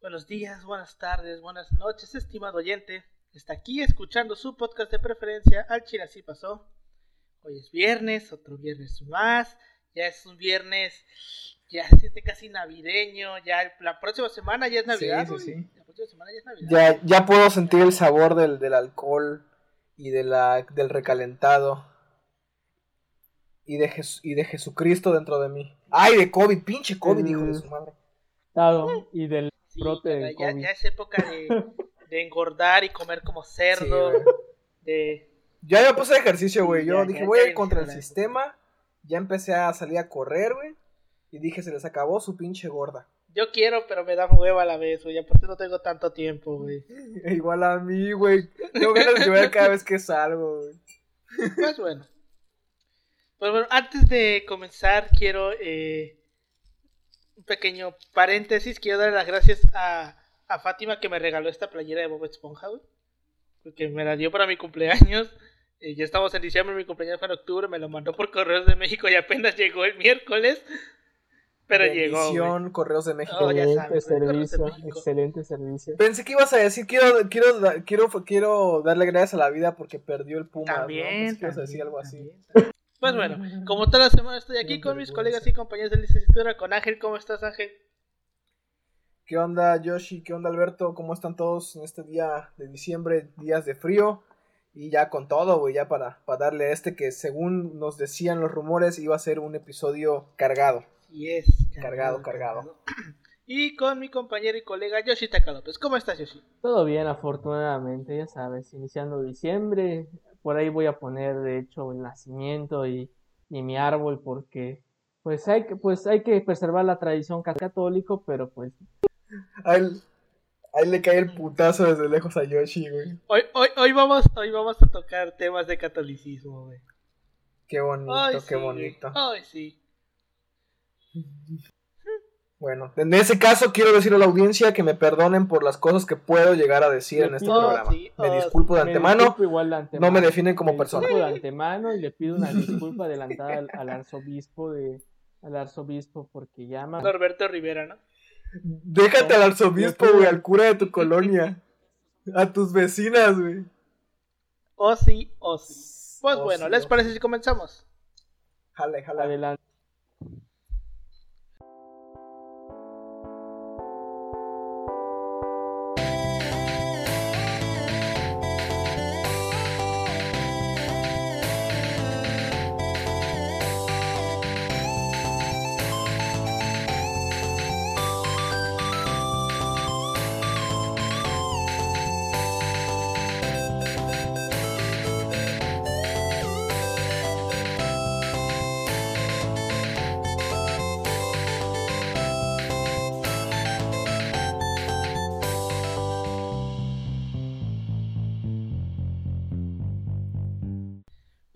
Buenos días, buenas tardes, buenas noches, estimado oyente. Está aquí escuchando su podcast de preferencia, Al Chile así pasó. Hoy es viernes, otro viernes más. Ya es un viernes, ya se siente casi navideño. Ya la próxima semana ya es Navidad. Sí, sí, sí. La próxima semana ya es Navidad. Ya, ya puedo sentir el sabor del, del alcohol y de la, del recalentado. Y de, Jes- y de Jesucristo dentro de mí. ¡Ay, de COVID! ¡Pinche COVID, hijo de su madre! Claro, y del Ya, COVID. ya es época de, de engordar y comer como cerdo. Sí, de Ya me puse ejercicio, güey. Yo Ya, dije, ya, voy ya a ir contra el la sistema. Ya empecé a salir a correr, güey. Y dije, se les acabó su pinche gorda. Yo quiero, pero me da hueva a la vez, güey. Aparte no tengo tanto tiempo, güey. Igual a mí, güey. Tengo ganas de llorar cada vez que salgo, güey. Pues bueno. Pues bueno, antes de comenzar, quiero eh, un pequeño paréntesis. Quiero dar las gracias a, a Fátima que me regaló esta playera de Bob Esponja, güey. Porque me la dio para mi cumpleaños. Eh, ya estamos en diciembre, mi cumpleaños fue en octubre. Me lo mandó por Correos de México y apenas llegó el miércoles. Pero llegó. güey. Correos de México. Oh, Excelente sabes, servicio, México. excelente servicio. Pensé que ibas a decir, quiero, quiero, quiero, quiero darle gracias a la vida porque perdió el Puma. También, Pensé que ibas a también, decir algo así. también, también. Pues bueno, como toda la semana estoy aquí con mis colegas y compañeros de licenciatura, con Ángel. ¿Cómo estás, Ángel? ¿Qué onda, Yoshi? ¿Qué onda, Alberto? ¿Cómo están todos en este día de diciembre, días de frío? Y ya con todo, güey, ya para, para darle a este que según nos decían los rumores iba a ser un episodio cargado. Y es Cargado, cargado. Y con mi compañero y colega Yoshi Taka López. ¿Cómo estás, Yoshi? Todo bien, afortunadamente, ya sabes, iniciando diciembre. Por ahí voy a poner, de hecho, el nacimiento y, y mi árbol porque pues hay que, pues hay que preservar la tradición ca- católico, pero pues Ahí, ahí le cae el putazo desde lejos a Yoshi, güey. Hoy, hoy, hoy, vamos, hoy vamos a tocar temas de catolicismo, güey. Qué bonito, Ay, qué sí, güey. bonito. Ay, sí. Bueno, en ese caso quiero decir a la audiencia que me perdonen por las cosas que puedo llegar a decir en este programa. sí, me disculpo de me antemano. disculpo igual de antemano. No me definen como Me persona. disculpo de antemano y le pido una disculpa adelantada al, al arzobispo de al arzobispo porque llama Norberto Rivera, ¿no? Déjate al arzobispo, güey, al cura de tu colonia. A tus vecinas, güey. Oh, sí, oh, sí. Pues Oh, bueno, sí, ¿les oh, parece si comenzamos? Jale, jale. adelante.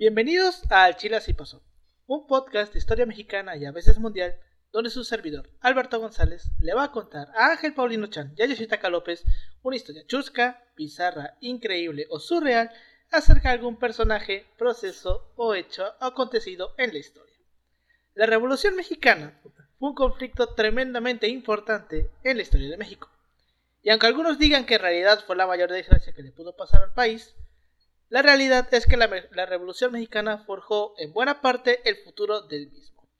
Bienvenidos a Al Chile Así Pasó, un podcast de historia mexicana y a veces mundial, donde su servidor, Alberto González, le va a contar a Ángel Paulino Chan y a Yoshitaka López una historia chusca, bizarra, increíble o surreal acerca de algún personaje, proceso o hecho acontecido en la historia. La Revolución Mexicana fue un conflicto tremendamente importante en la historia de México. Y aunque algunos digan que en realidad fue la mayor desgracia que le pudo pasar al país, la realidad es que la, Revolución Mexicana forjó en buena parte el futuro del mismo.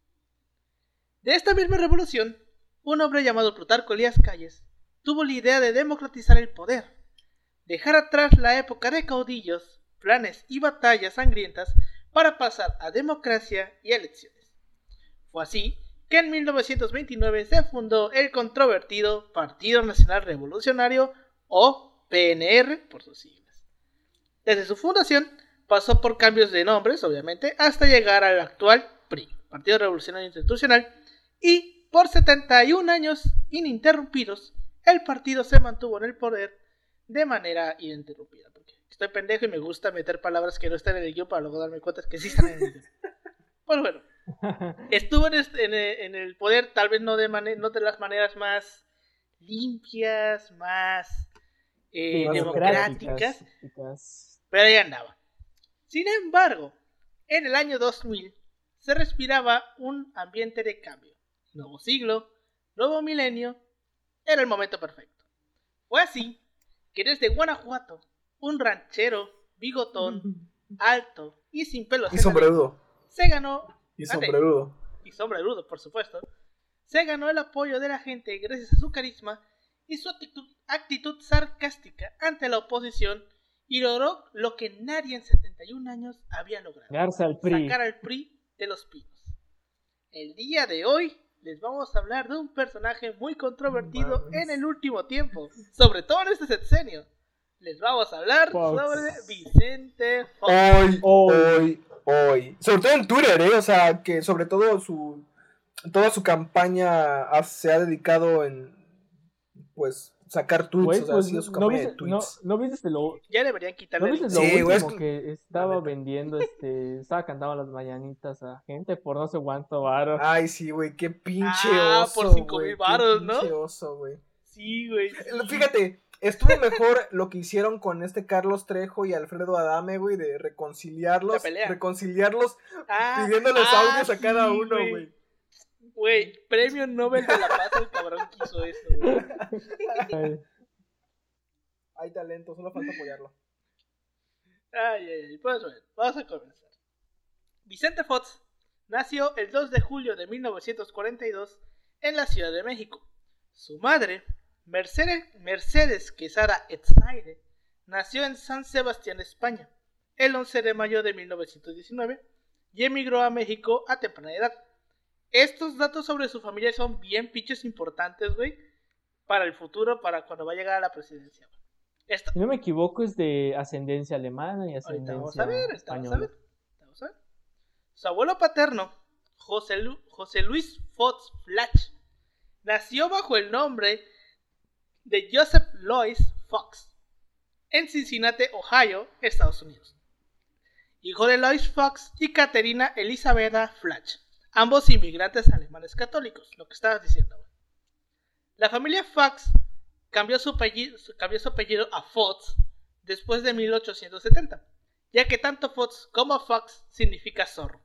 De esta misma revolución, un hombre llamado Plutarco Elías Calles tuvo la idea de democratizar el poder, dejar atrás la época de caudillos, planes y batallas sangrientas para pasar a democracia y elecciones. Fue así que en 1929 se fundó el controvertido Partido Nacional Revolucionario o PNR por sus siglas. Desde su fundación pasó por cambios de nombres, obviamente, hasta llegar al actual PRI, Partido Revolucionario Institucional, y por 71 años ininterrumpidos, el partido se mantuvo en el poder de manera ininterrumpida. Porque estoy pendejo y me gusta meter palabras que no están en el guion para luego darme cuenta que sí están en el guion. Pues bueno, estuvo en, este- en el, en el poder, tal vez no de, mane- no de las maneras más limpias, más eh, democráticas, democráticas. Pero ahí andaba. Sin embargo, en el año 2000 se respiraba un ambiente de cambio. Nuevo siglo, nuevo milenio, era el momento perfecto. Fue así que desde Guanajuato, un ranchero, bigotón, alto y sin pelos Y sombrerudo. se ganó, Y sombrerudo. y sombrerudo por supuesto, se ganó el apoyo de la gente gracias a su carisma y su actitud, actitud sarcástica ante la oposición y logró lo que nadie en 71 años había logrado, Garza al PRI. sacar al PRI de los pinos. El día de hoy les vamos a hablar de un personaje muy controvertido en el último tiempo, sobre todo en este sexenio. Les vamos a hablar Fox. sobre Vicente Fox. Hoy, Hoy. hoy, hoy. Sobre todo en Twitter, ¿eh? O sea, que sobre todo su. Toda su campaña ha- se ha dedicado en. Pues, sacar tweets. O sea, pues, ha sido su ¿no, campaña de viste, no, tweets. ¿no viste lo, Ya deberían quitarle ¿no el- viste lo Sí, último que- que estaba vendiendo? Este, estaba cantando las mañanitas a gente por no sé cuánto varo. Ay, sí, güey, qué pinche Ah, oso. por cinco güey, mil varos, ¿no? pinche oso, güey. Sí, güey. Fíjate, estuvo mejor lo que hicieron con este Carlos Trejo y Alfredo Adame, güey, de La reconciliarlos. pelea. Reconciliarlos Ah, pidiéndoles ah, audios a cada uno, güey. Güey, premio Nobel de la Paz el cabrón que hizo eso, güey. Ay, Hay talento, solo falta apoyarlo. Ay, ay, ay. Pues bueno, vamos a comenzar. Vicente Fox nació el 2 de julio de 1942 en la Ciudad de México. Su madre, Mercedes, Mercedes Quesada Etzaire, nació en San Sebastián, España, el 11 de mayo de 1919 y emigró a México a temprana edad. Estos datos sobre su familia son bien pinches importantes, güey, para el futuro, para cuando va a llegar a la presidencia. Esto, Si no me equivoco, es de ascendencia alemana y ascendencia vamos a ver, ahorita vamos a española. ver. Vamos a ver. Su abuelo paterno, José, Lu- José Luis Fox Flach, nació bajo el nombre de Joseph Lois Fox en Cincinnati, Ohio, Estados Unidos. Hijo de Lois Fox y Caterina Elisabetta Flach, ambos inmigrantes alemanes católicos, lo que estabas diciendo. La familia Fox cambió su apellido, cambió su apellido a Fox después de 1870, ya que tanto Fox como Fox significa zorro.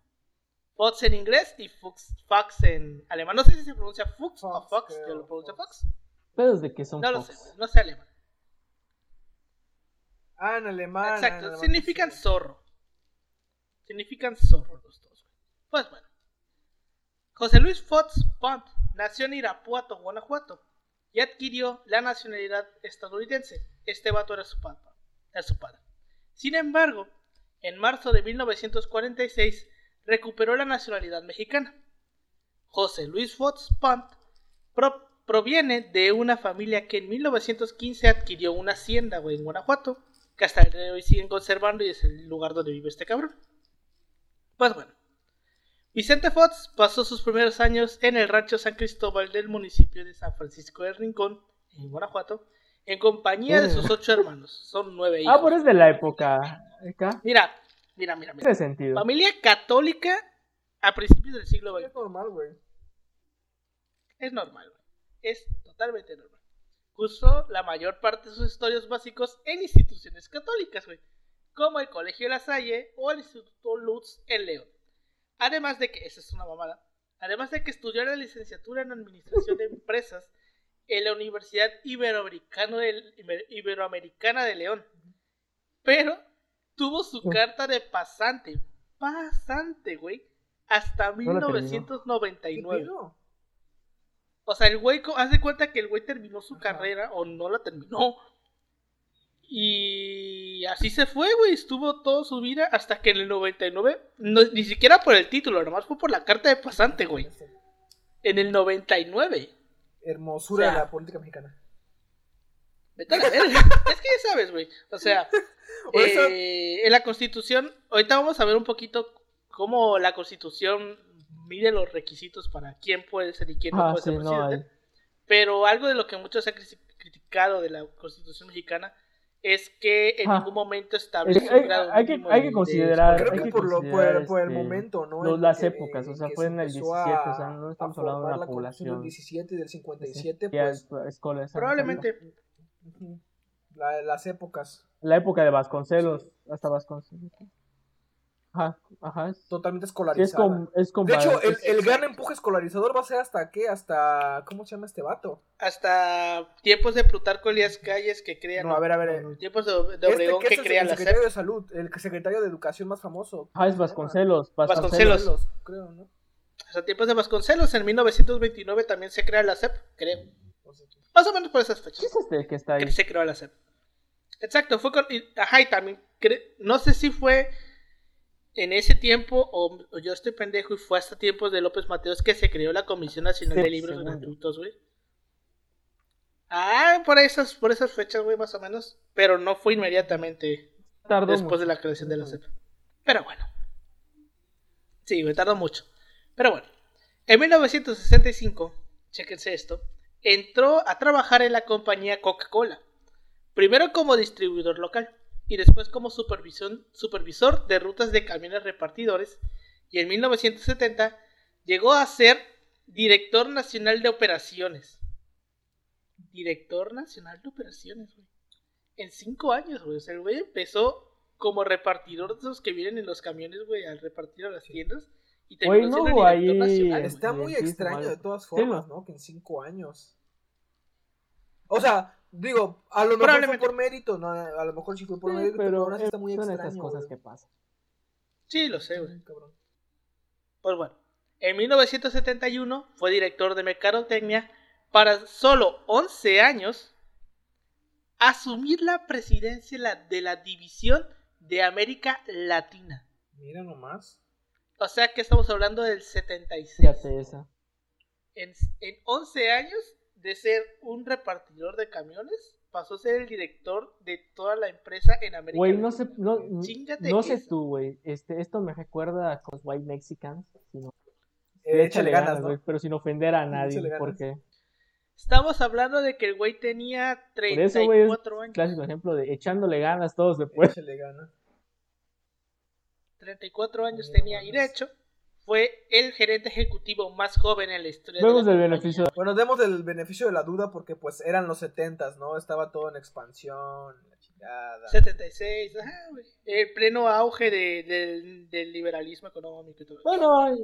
Fox en inglés y Fox, Fox en alemán. No sé si se pronuncia Fox, o Fox, Fox, yo lo pronuncio Fox. Fox. Pedos de que son No lo sé, Fox. no sé alemán. Ah, en alemán. Exacto, en alemán, significan sí. zorro. Significan zorro los dos. Pues bueno. José Luis Fox Pont nació en Irapuato, Guanajuato, y adquirió la nacionalidad estadounidense. Este vato era su, era su padre. Sin embargo, en marzo de 1946 recuperó la nacionalidad mexicana. José Luis Fox Pont pro- proviene de una familia que en 1915 adquirió una hacienda en Guanajuato, que hasta el día de hoy siguen conservando y es el lugar donde vive este cabrón. Pues bueno, Vicente Fox pasó sus primeros años en el rancho San Cristóbal del municipio de San Francisco de Rincón, en Guanajuato, en compañía de sus ocho hermanos. Son nueve hijos. Ah, pero es de la época. Acá. Mira, mira, mira, mira. Tiene sentido. Familia católica a principios del siglo Es XX. normal, güey. Es normal, güey. Es totalmente normal. Cursó la mayor parte de sus estudios básicos en instituciones católicas, güey. Como el Colegio La Salle o el Instituto Lutz en León. Además de que, esa es una mamada, además de que estudió la licenciatura en Administración de Empresas en la Universidad Iberoamericana de León. Pero tuvo su Oh. carta de pasante, pasante, güey, hasta la terminó. 1999. ¿Qué pedo? O sea, el güey, haz de cuenta que el güey terminó su carrera o no la terminó. Y así se fue, güey. Estuvo toda su vida hasta que en el 99, no- ni siquiera por el título, nomás fue por la carta de pasante, güey. En el 99. Hermosura O sea, de la política mexicana. Vete a la verga. es que ya sabes, güey. O sea, eso- eh, en la constitución, ahorita vamos a ver un poquito cómo la constitución mide los requisitos para quién puede ser y quién no Ah, puede sí, ser no, presidente. Pero algo de lo que muchos han criti- criticado de la constitución mexicana es que en Ah. ningún momento Es establece que hay, un grado hay que, mínimo hay de- que de considerar. Creo hay que que por, lo, por, el, por el este, momento, ¿no? los- En las que- épocas, o sea, fue se en el empezó 17, o sea, no a- estamos a hablando de una población. del 17 y del 57, Ya pues. es- escuelas, Probablemente. la- las épocas. La época de Vasconcelos, hasta Vasconcelos. Ajá, ajá. es- totalmente sí, es, escolarizada. com- es De hecho, el, gran empuje escolarizador va a ser hasta qué, hasta, ¿cómo se llama este vato? Hasta tiempos de Plutarco Elías Calles que crea. No, a ver, a ver, eh, Tiempos de, de Este Obregón que es que el, crea el la secretario de salud, el secretario de educación más famoso. Ajá, es Vasconcelos. Vasconcelos. Vasconcelos. creo, ¿no? Hasta tiempos de Vasconcelos. En 1929 también se crea la SEP, creo. Más o menos por esas fechas. ¿Qué es este que está ahí? que se creó la SEP. Exacto, fue con. Ajá, y también. cre- No sé si fue en ese tiempo o, o yo estoy pendejo y fue hasta tiempos de López Mateos que se creó la Comisión Nacional Sí, de Libros yo. Gratuitos, güey. Ah, por esas, por esas fechas, güey, más o menos. Pero no fue inmediatamente Tardó después mucho. de la creación de la SEP. Pero bueno. Sí, güey, tardó mucho. Pero bueno. En 1965, chéquense esto, entró a trabajar en la compañía Coca-Cola. Primero como distribuidor local y después como supervisión- supervisor de rutas de camiones repartidores. Y en 1970 llegó a ser director nacional de operaciones. Director nacional de operaciones, güey. En cinco años, güey. O sea, el güey empezó como repartidor de esos que vienen en los camiones, güey, al repartir a las tiendas. Y Güey, terminó no, siendo güey, director nacional. es- Está muy extraño de todas formas, ¿no? ¿no? Que en cinco años. O sea, digo, a lo mejor fue Probablemente. por mérito, no, a lo mejor sí fue por Sí, mérito, pero aún así está muy son extraño. estas cosas güey. que pasan. Sí, lo sé, güey. Sí, cabrón. Pues bueno, en 1971 fue director de Mercadotecnia para solo 11 años asumir la presidencia de la- de la División de América Latina. Mira nomás. O sea que estamos hablando del 76. Fíjate esa. En, en 11 años de ser un repartidor de camiones, pasó a ser el director de toda la empresa en América Güey, no sé, no, sé tú, güey. Este, esto me recuerda los White Mexicans. Sino, Eh, échale ganas, güey, ¿no? pero sin ofender a nadie. Ganas. Porque, Estamos hablando de que el güey tenía por eso, 34 años. clásico ejemplo de echándole ganas todos después. Échale ganas. 34 años tenía y de hecho fue el gerente ejecutivo más joven en la historia Vemos de el la beneficio. Bueno, demos el beneficio de la duda porque pues eran los setentas, ¿no? Estaba todo en expansión, la chingada. 76, ajá, güey. el pleno auge de- del- del liberalismo económico y todo. Bueno, ay,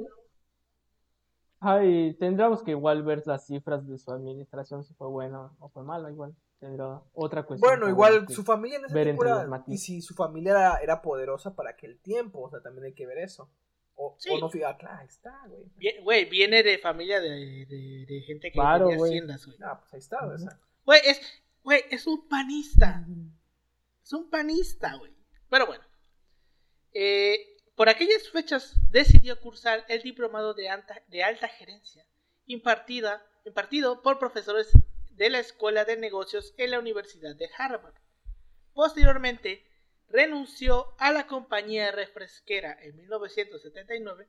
ay, tendríamos que igual ver las cifras de su administración, si fue bueno o fue malo, igual. Tendrá otra cuestión. Bueno, igual su familia en ese ver tiempo era, y si su familia era, era poderosa para aquel tiempo, o sea, también hay que ver eso. O, Sí. o no, claro, ahí está, güey. Güey, viene de familia de, de- de gente que Claro, tenía güey. haciendas, güey. Ah, pues ahí está, sea. Güey, es, güey, es un panista. Es un panista, güey. Pero bueno. Eh, por aquellas fechas decidió cursar el diplomado de alta, de alta gerencia, impartida, impartido por profesores de la Escuela de Negocios en la Universidad de Harvard. Posteriormente, renunció a la compañía refresquera en 1979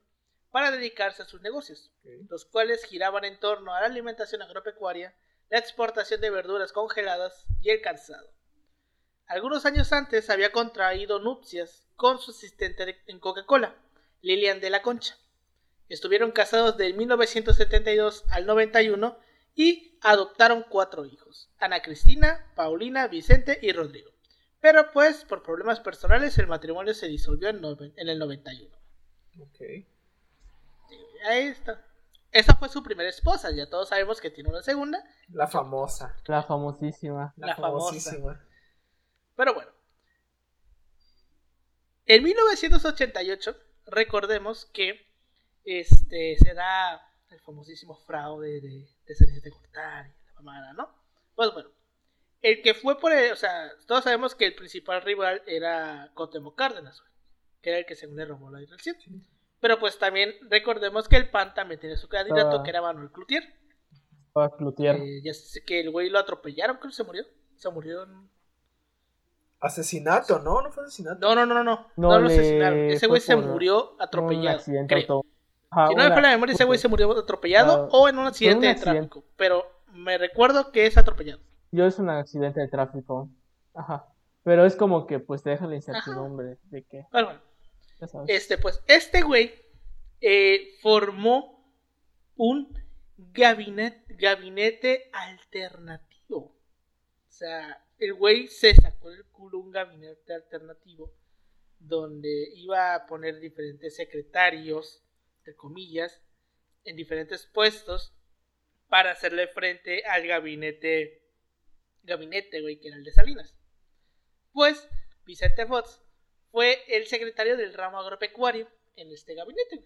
para dedicarse a sus negocios, los cuales giraban en torno a la alimentación agropecuaria, la exportación de verduras congeladas y el calzado. Algunos años antes había contraído nupcias con su asistente en Coca-Cola, Lilian de la Concha. Estuvieron casados del 1972 al 91 y adoptaron cuatro hijos, Ana Cristina, Paulina, Vicente y Rodrigo. Pero pues por problemas personales el matrimonio se disolvió en, noven- en el 91. Ok. Ahí está. Esa fue su primera esposa, ya todos sabemos que tiene una segunda, La famosa. La famosísima. La, famosísima. Pero bueno. En 1988, recordemos que este se da el famosísimo fraude de, de de Gortari, la mamada, ¿no? Pues bueno, el que fue por el, o sea, todos sabemos que el principal rival era Cotemo Cárdenas, güey, que era el que según le robó la dirección. Pero pues también recordemos que el PAN también tiene su candidato, Ah. que era Manuel Cloutier. Estaba Cloutier. Eh, ya sé que el güey lo atropellaron, creo que se murió. Se murió en Asesinato, ¿no? No fue asesinato. No, no, no, no, no. No, No, lo le- asesinaron. Ese güey se murió atropellado. creo. Si no me falla la memoria, ese güey se murió atropellado Ah, o en un accidente de accidente. tráfico. Pero me recuerdo que es atropellado. Yo es un accidente de tráfico. Ajá. Pero es como que pues te deja la incertidumbre de que, bueno, ya sabes. este, pues, este güey eh, formó un gabinete, gabinete alternativo. O sea, el güey se sacó del culo un gabinete alternativo donde iba a poner diferentes secretarios, de comillas, en diferentes puestos para hacerle frente al gabinete, gabinete, güey, que era el de Salinas. Pues Vicente Fox fue el secretario del ramo agropecuario en este gabinete.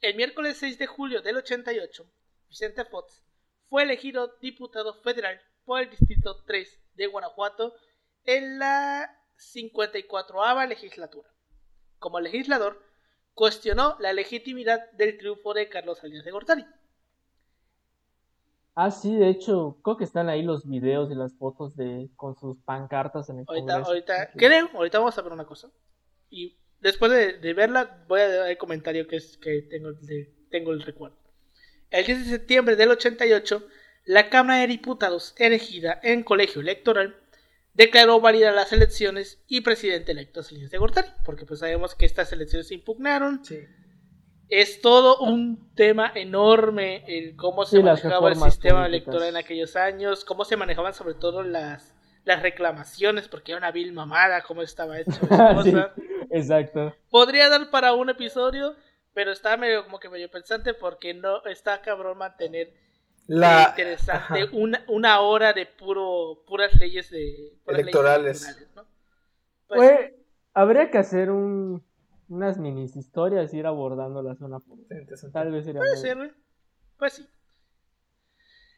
El miércoles 6 de julio del 88, Vicente Fox fue elegido diputado federal por el Distrito 3 de Guanajuato en la 54 legislatura. Como legislador, cuestionó la legitimidad del triunfo de Carlos Salinas de Gortari. Ah, sí, de hecho, creo que están ahí los videos y las fotos de con sus pancartas en el ahorita, Ahorita, creo, ahorita vamos a ver una cosa. Y después de, verla, voy a dar el comentario que, es, que tengo, tengo el recuerdo. El 10 de septiembre del 88, la Cámara de Diputados, elegida en colegio electoral, declaró válidas las elecciones y presidente electo Salinas de Gortari, porque pues sabemos que estas elecciones se impugnaron. Sí. Es todo un tema enorme el cómo se manejaba el sistema electoral en aquellos años, cómo se manejaban sobre todo las, las reclamaciones, porque era una vil mamada cómo estaba hecho exacto. Podría dar para un episodio, pero está medio como que medio pensante porque no está cabrón mantener la interesante una, una, hora de puro puras leyes de electorales, pues, habría que hacer un, unas mini historias y ir abordando la zona tal vez sería puede ser pues sí.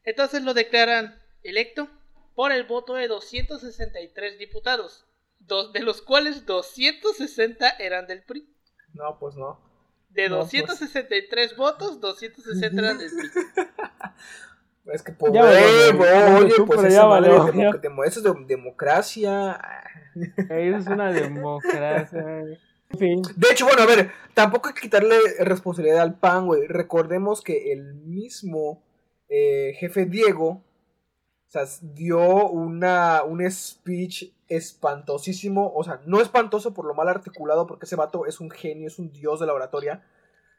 Entonces lo declaran electo por el voto de 263 diputados dos de los cuales 260 eran del PRI no pues no. De 263 pues. votos, 260 eran del PRI. Es que, pues, oye, pues esa madre eso es democracia. Eso es una democracia. De hecho, bueno, a ver, tampoco hay que quitarle responsabilidad al PAN, güey. Recordemos que el mismo eh, jefe Diego, o sea, dio una, un speech espantosísimo, o sea, no espantoso por lo mal articulado, porque ese vato es un genio, es un dios de la oratoria.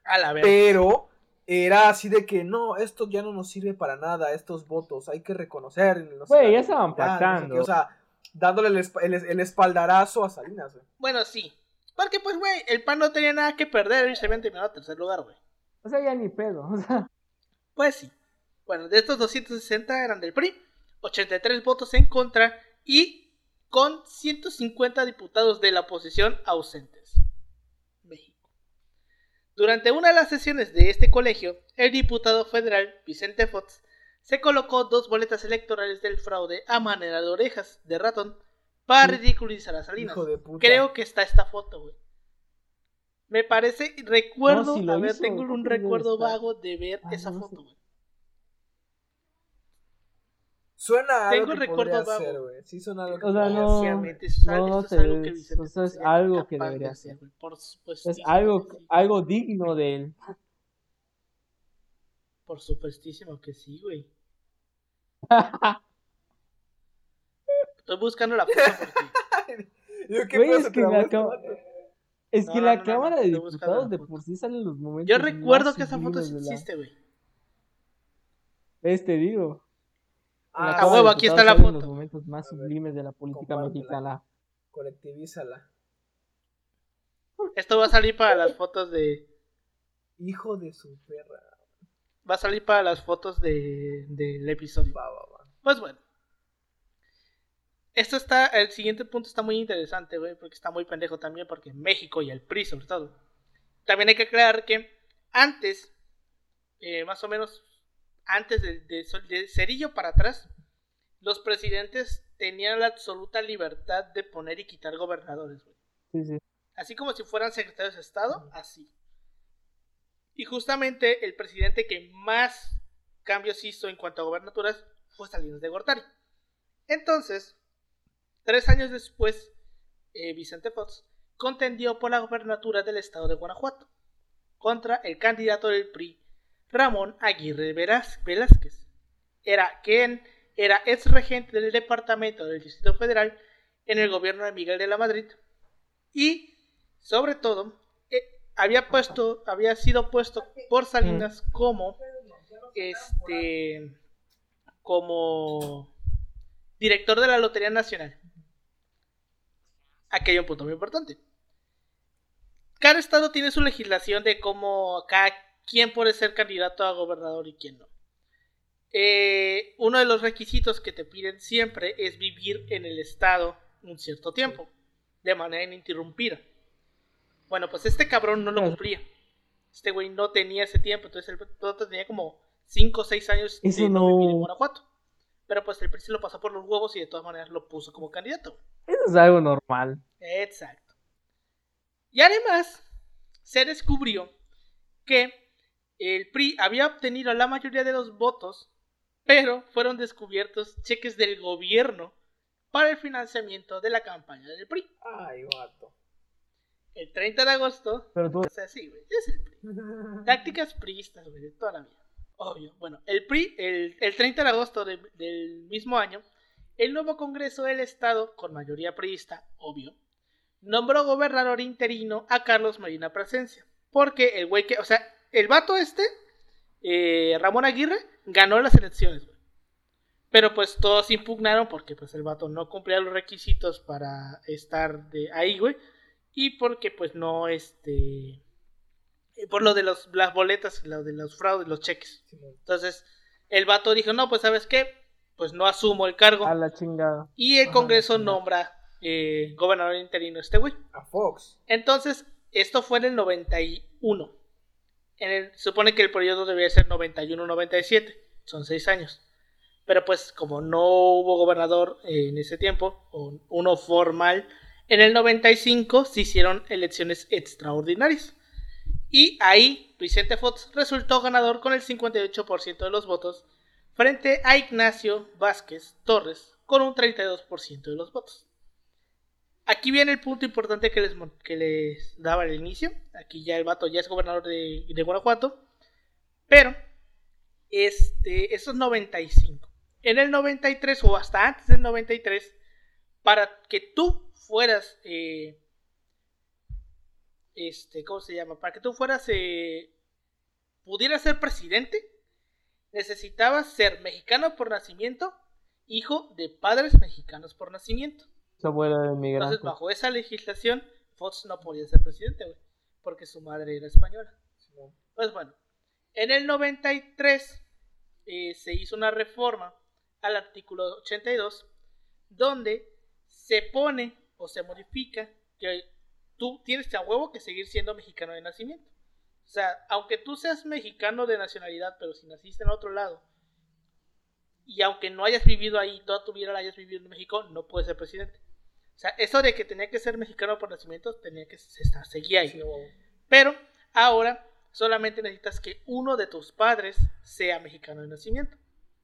A la vez. Pero era así de que no, esto ya no nos sirve para nada, estos votos, hay que reconocer. Güey, ya estaban pactando. o sea, dándole el, espaldarazo a Salinas, güey. Bueno, sí. Porque, pues, güey, el PAN no tenía nada que perder y se habían terminado a tercer lugar, güey. O sea, ya ni pedo, o sea. Pues sí. Bueno, de estos 260 eran del PRI, 83 votos en contra y con 150 diputados de la oposición ausentes. México. Durante una de las sesiones de este colegio, el diputado federal Vicente Fox se colocó dos boletas electorales del fraude a manera de orejas de ratón para ridiculizar a Salinas. Creo que está esta foto, güey. Me parece, recuerdo, a ver, tengo un recuerdo vago de ver ah, esa foto, güey. Suena algo que podría hacer, güey. Sí suena algo que o sea, no, no, es algo que Vicente o sea, es algo que debería hacer. Por supuesto. Es algo, algo digno de él. Por supuestísimo que sí, güey. Estoy buscando la foto por ti. Güey, es que la, es que la Cámara de Diputados de por sí salen los momentos. Yo recuerdo que esa foto sí existe, güey. Este digo. Ah, huevo, aquí está la foto. Los momentos más sublimes de la política mexicana. Colectivízala. Esto va a salir para las fotos de. Hijo de su perra. Va a salir para las fotos de, del episodio. Va, va, va. Pues bueno. Esto está. El siguiente punto está muy interesante, güey. Porque está muy pendejo también. Porque México y el PRI, sobre todo. También hay que aclarar que antes. Eh, más o menos antes de, Cerillo para atrás, los presidentes tenían la absoluta libertad de poner y quitar gobernadores, güey. Así como si fueran secretarios de Estado, así. Y justamente el presidente que más cambios hizo en cuanto a gobernaturas fue Salinas de Gortari. Entonces, tres años después, eh, Vicente Fox contendió por la gobernatura del estado de Guanajuato contra el candidato del PRI, Ramón Aguirre Velázquez. Era quien era ex regente del departamento del Distrito Federal en el gobierno de Miguel de la Madrid y sobre todo eh, había puesto había sido puesto por Salinas como este como director de la Lotería Nacional. Aquí hay un punto muy importante. Cada estado tiene su legislación de cómo cada quién puede ser candidato a gobernador y quién no. Eh, uno de los requisitos que te piden siempre es vivir en el estado un cierto tiempo, de manera ininterrumpida. Bueno, pues este cabrón no lo cumplía. Este güey no tenía ese tiempo, entonces el otro tenía como 5 o 6 años Eso de no- vivir en Guanajuato. Pero pues el PRI se lo pasó por los huevos y de todas maneras lo puso como candidato. Eso es algo normal. Exacto. Y además, se descubrió que el PRI había obtenido la mayoría de los votos, pero fueron descubiertos cheques del gobierno para el financiamiento de la campaña del PRI. Ay, vato. El 30 de agosto, Pero tú, o sea, sí, güey, es el PRI. Tácticas priistas, güey, de toda la vida. Obvio. Bueno, el PRI, el, el 30 de agosto de- del mismo año, el nuevo Congreso del Estado, con mayoría priista, obvio, nombró gobernador interino a Carlos Marina Presencia. Porque el güey que, o sea, el vato este, eh, Ramón Aguirre, ganó las elecciones, güey. Pero pues todos impugnaron porque pues el vato no cumplía los requisitos para estar de ahí, güey. Y porque pues no, este... Por lo de los, las boletas, lo de los fraudes, los cheques. Entonces, el vato dijo, no, pues sabes qué, pues no asumo el cargo. a la chingada. Y el Congreso nombra eh, gobernador interino a este güey. A Fox. Entonces, esto fue en el 91. En el, supone que el periodo debía ser 91-97. Son seis años. Pero pues como no hubo gobernador eh, en ese tiempo, o uno formal, en el 95 se hicieron elecciones extraordinarias. Y ahí Vicente Fox resultó ganador con el 58% de los votos frente a Ignacio Vázquez Torres con un 32% de los votos. Aquí viene el punto importante que les, que les daba al inicio. Aquí ya el vato ya es gobernador de, de Guanajuato. Pero, este, eso es 95. En el 93 o hasta antes del 93, para que tú fueras, eh, este, ¿cómo se llama? Para que tú fueras, eh, pudieras ser presidente, necesitabas ser mexicano por nacimiento, hijo de padres mexicanos por nacimiento. Su abuela inmigrante. Entonces, bajo esa legislación, Fox no podía ser presidente, güey, porque su madre era española. Pues bueno, en el 93 eh, se hizo una reforma al artículo 82, donde se pone o se modifica que tú tienes a huevo que seguir siendo mexicano de nacimiento. O sea, aunque tú seas mexicano de nacionalidad, pero si naciste en otro lado, y aunque no hayas vivido ahí, toda tu vida la hayas vivido en México, no puedes ser presidente. O sea, eso de que tenía que ser mexicano por nacimiento, tenía que estar, seguía ahí. Sí. Pero ahora solamente necesitas que uno de tus padres sea mexicano de nacimiento.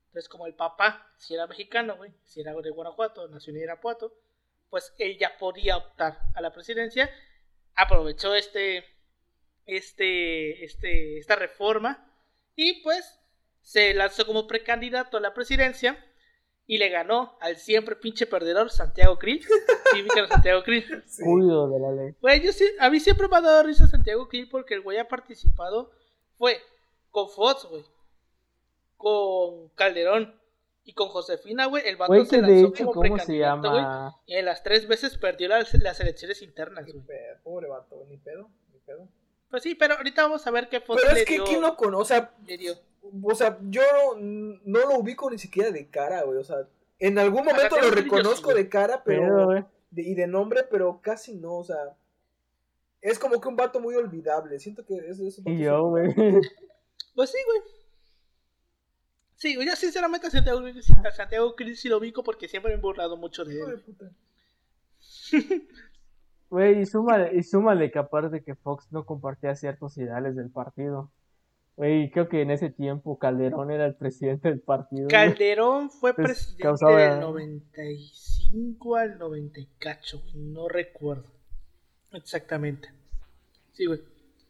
Entonces, como el papá, si era mexicano, güey, si era de Guanajuato, nació en Irapuato, pues él ya podía optar a la presidencia. Aprovechó este, este, este, esta reforma y pues se lanzó como precandidato a la presidencia y le ganó al siempre pinche perdedor Santiago Krill. Sí, Santiago Krill. Sí. Cuido de la ley. Güey, yo sí, a mí siempre me ha dado risa Santiago Krill porque el güey ha participado. Fue con Fox, güey. Con Calderón. Y con Josefina, güey. El vato Güey, se lanzó de hecho, como ¿cómo se precandidato, güey, llama? Y en las tres veces perdió las, las elecciones internas, güey. Pobre vato, ni pedo, ni pedo. Pues sí, pero ahorita vamos a ver qué Fox Pero le es que, dio. ¿quién lo conoce? O sea, le dio. o sea, yo no, no lo ubico ni siquiera de cara, güey. O sea, en algún momento lo reconozco de cara, Pero, pero. güey. de- y de nombre, pero casi no, o sea. Es como que un vato muy olvidable. Siento que es, es un vato Y yo, güey. Pues sí, güey. Sí, güey, yo sinceramente a Santiago, a Santiago Krill sí lo ubico porque siempre me he burlado mucho de él. Güey, y súmale, y súmale que aparte que Fox no compartía ciertos ideales del partido. Güey, creo que en ese tiempo Calderón era el presidente del partido. güey. Calderón fue Pues, presidente causaba- del 95 al 90 y cacho, güey, no recuerdo exactamente. Sí, güey.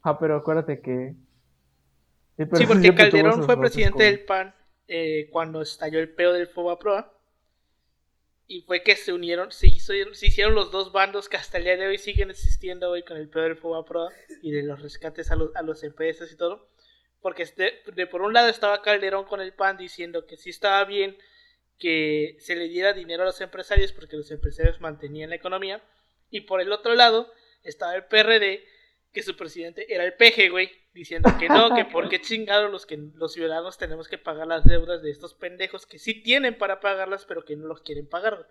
Ah, pero acuérdate que... Sí, porque Calderón fue presidente con- del PAN eh, cuando estalló el peo del Fobaproa. Y fue que se unieron, se, hizo- se hicieron los dos bandos que hasta el día de hoy siguen existiendo hoy con el peo del Fobaproa y de los rescates a los, a los empresas y todo. Porque este, de por un lado estaba Calderón con el PAN diciendo que sí estaba bien que se le diera dinero a los empresarios porque los empresarios mantenían la economía. Y por el otro lado estaba el PRD, que su presidente era el peje, güey, diciendo que no, que por qué chingados los, que, los ciudadanos tenemos que pagar las deudas de estos pendejos que sí tienen para pagarlas, pero que no los quieren pagar. güey.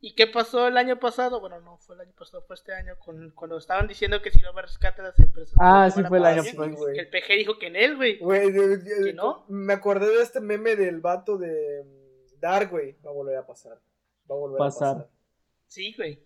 ¿Y qué pasó el año pasado? Bueno, no fue el año pasado, fue este año, con, cuando estaban diciendo que si iba a rescate a las empresas. Ah, sí fue el año pasado. Que el PG dijo que en él, güey. Güey, de- de- ¿Que no? me acordé de este meme del vato de mm, Dark, güey. Va a volver a pasar. Va a volver Pasar. a pasar. Sí, güey.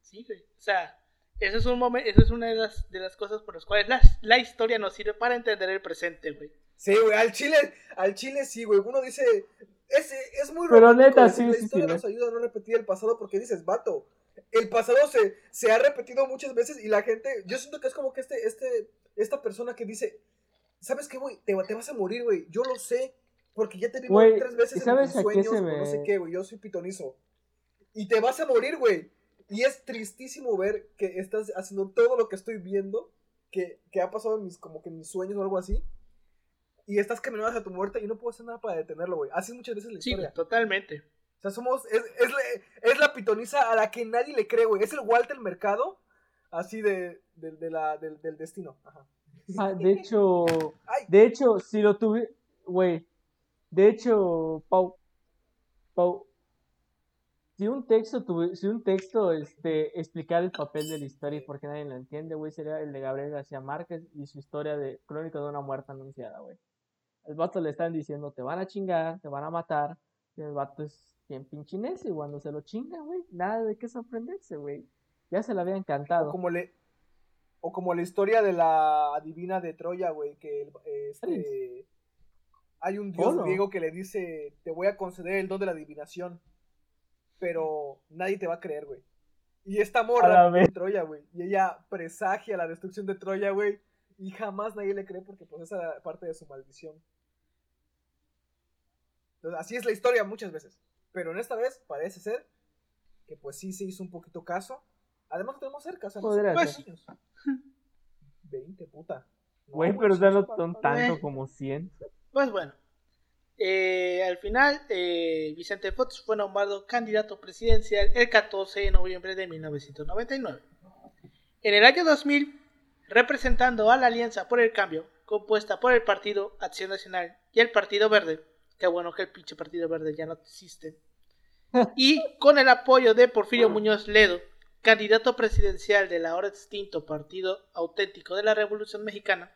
Sí, güey. O sea, eso es un momento, eso es una de las, de las cosas por las cuales la, la historia nos sirve para entender el presente, güey. Sí, güey, al Chile, al Chile sí, güey. Uno dice, es, es muy Pero romántico neta, sí, La sí historia nos ayuda a no repetir el pasado porque dices, vato, el pasado se, se ha repetido muchas veces y la gente, yo siento que es como que este, este, esta persona que dice, ¿sabes qué, güey? Te, te vas a morir, güey. Yo lo sé porque ya te vi tres veces ¿y en mis sueños no sé qué, güey. Yo soy pitonizo. Y te vas a morir, güey. Y es tristísimo ver que estás haciendo todo lo que estoy viendo, que, que ha pasado en mis, como que en mis sueños o algo así. Y estás caminando hacia tu muerte y no puedo hacer nada para detenerlo, güey. Así muchas veces la Sí, historia. güey, totalmente. O sea, somos. Es, es, la, es la pitoniza a la que nadie le cree, güey. Es el Walter Mercado, así de, de, de la, del, del destino. Ajá. Ah, de hecho, Ay, de hecho, si lo tuve, güey, de hecho, Pau, Pau, si un texto tuvi- si un texto, este, explicar el papel de la historia y por qué nadie lo entiende, güey, sería el de Gabriel García Márquez y su historia de Crónica de una muerte anunciada, güey. El vato le están diciendo, te van a chingar, te van a matar, y el vato es bien pinche necio, y cuando se lo chinga, güey, nada de qué sorprenderse, güey. Ya se le había o encantado. como le. O como la historia de la adivina de Troya, güey, que el- este, hay un dios Polo. griego que le dice, te voy a conceder el don de la adivinación, pero nadie te va a creer, güey. Y esta morra en Troya, güey, y ella presagia la destrucción de Troya, güey, y jamás nadie le cree porque pues esa parte de su maldición. Entonces, así es la historia muchas veces, pero en esta vez parece ser que pues sí se hizo un poquito caso. Además lo tenemos cerca, o sea, no son años. 20, puta. Güey, pero sí ya no son tanto como 100. Pues bueno, eh, al final eh, Vicente Fox fue nombrado candidato presidencial el 14 de noviembre de 1999. En el año 2000, representando a la Alianza por el Cambio, compuesta por el Partido Acción Nacional y el Partido Verde, que bueno que el pinche Partido Verde ya no existe, y con el apoyo de Porfirio Muñoz Ledo, candidato presidencial del ahora extinto Partido Auténtico de la Revolución Mexicana,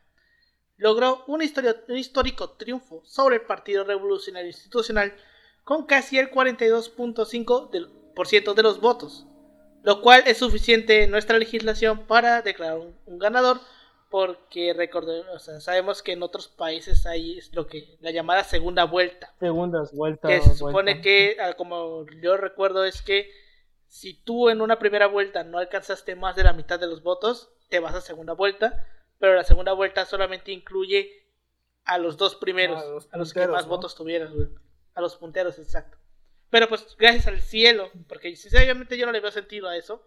logró un, histórico triunfo sobre el Partido Revolucionario Institucional con casi el 42.5% del- por ciento de los votos, lo cual es suficiente en nuestra legislación para declarar un, un ganador, porque recordemos, o sea, sabemos que en otros países hay es lo que la llamada segunda vuelta, Segundas vueltas. que se supone que, ah, como yo recuerdo, es que si tú en una primera vuelta no alcanzaste más de la mitad de los votos, te vas a segunda vuelta, pero la segunda vuelta solamente incluye a los dos primeros, Ah, a los a los que más ¿no? votos tuvieras, güey. A los punteros, exacto. Pero pues gracias al cielo, porque sinceramente yo no le veo sentido a eso.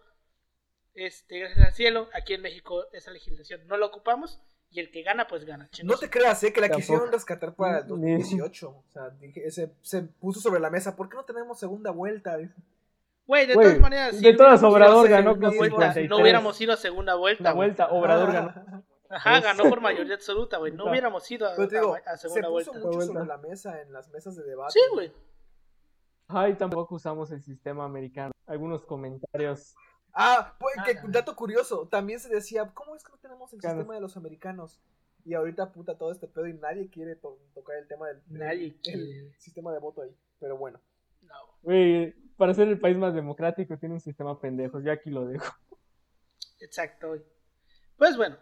Este, gracias al cielo, aquí en México esa legislación no la ocupamos y el que gana, pues gana. No te creas, eh, que la Tampoco. quisieron rescatar para el Ni- 2018. O sea, dije, se, se puso sobre la mesa. ¿Por qué no tenemos segunda vuelta? Güey, de todas maneras, de todas, Obrador ganó con vuelta, 53. no hubiéramos ido a segunda vuelta. La vuelta, Obrador ganó. Ajá, Es- ganó por mayoría absoluta, güey. No hubiéramos ido a, te digo, a- a se segunda puso vuelta. mucho Vuelta. sobre la mesa en las mesas de debate. Sí, güey. Ay, tampoco usamos el sistema americano. Algunos comentarios. Ah, pues, que, Ah. dato curioso. También se decía, ¿cómo es que no tenemos el Claro. sistema de los americanos? Y ahorita, puta, todo este pedo y nadie quiere to- tocar el tema del, Nadie el sistema de voto ahí. Pero bueno. No. Güey, para ser el país más democrático tiene un sistema pendejos. Yo aquí lo dejo. Exacto, güey. Pues bueno,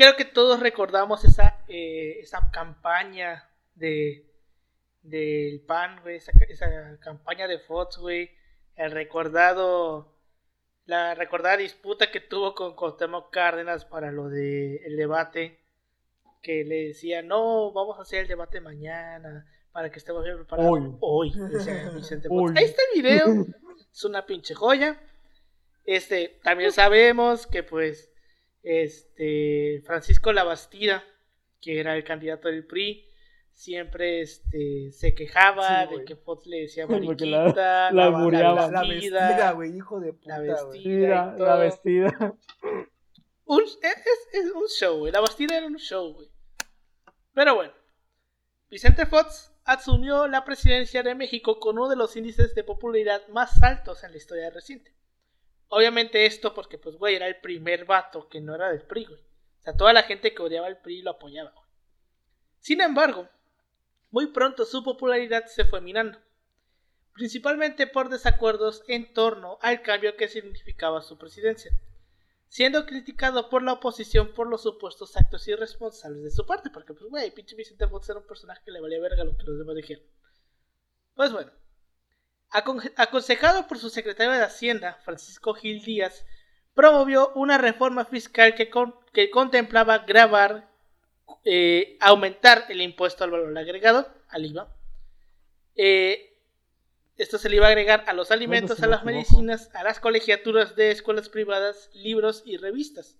creo que todos recordamos esa, eh, esa campaña de del PAN, güey, esa, esa campaña de Fox, güey, el recordado, la recordada disputa que tuvo con Cuauhtémoc Cárdenas para lo de el debate, que le decía, no, vamos a hacer el debate mañana, para que estemos bien preparados. Hoy. Hoy, decía Vicente. Hoy. Ahí está el video, es una pinche joya. Este, también sabemos que pues este Francisco Labastida, que era el candidato del PRI, siempre este, se quejaba Sí, de que Fox le decía mariquita, la- la la. La, vestida, güey, hijo de puta, la vestida. La, vestida. Un- es, es- es un show, güey. La Bastida era un show, güey. Pero bueno, Vicente Fox asumió la presidencia de México con uno de los índices de popularidad más altos en la historia reciente. Obviamente esto porque, pues, güey, era el primer vato que no era del PRI, güey. O sea, toda la gente que odiaba el PRI lo apoyaba. Sin embargo, muy pronto su popularidad se fue minando. Principalmente por desacuerdos en torno al cambio que significaba su presidencia siendo criticado por la oposición por los supuestos actos irresponsables de su parte, porque pues güey, pinche Vicente Fox era un personaje que le valía verga lo que los demás dijeron. Pues bueno, aconsejado por su secretario de Hacienda, Francisco Gil Díaz, promovió una reforma fiscal que, con- que contemplaba grabar, eh, aumentar el impuesto al valor agregado, al IVA, eh, esto se le iba a agregar a los alimentos, a las medicinas, a las colegiaturas de escuelas privadas, libros y revistas.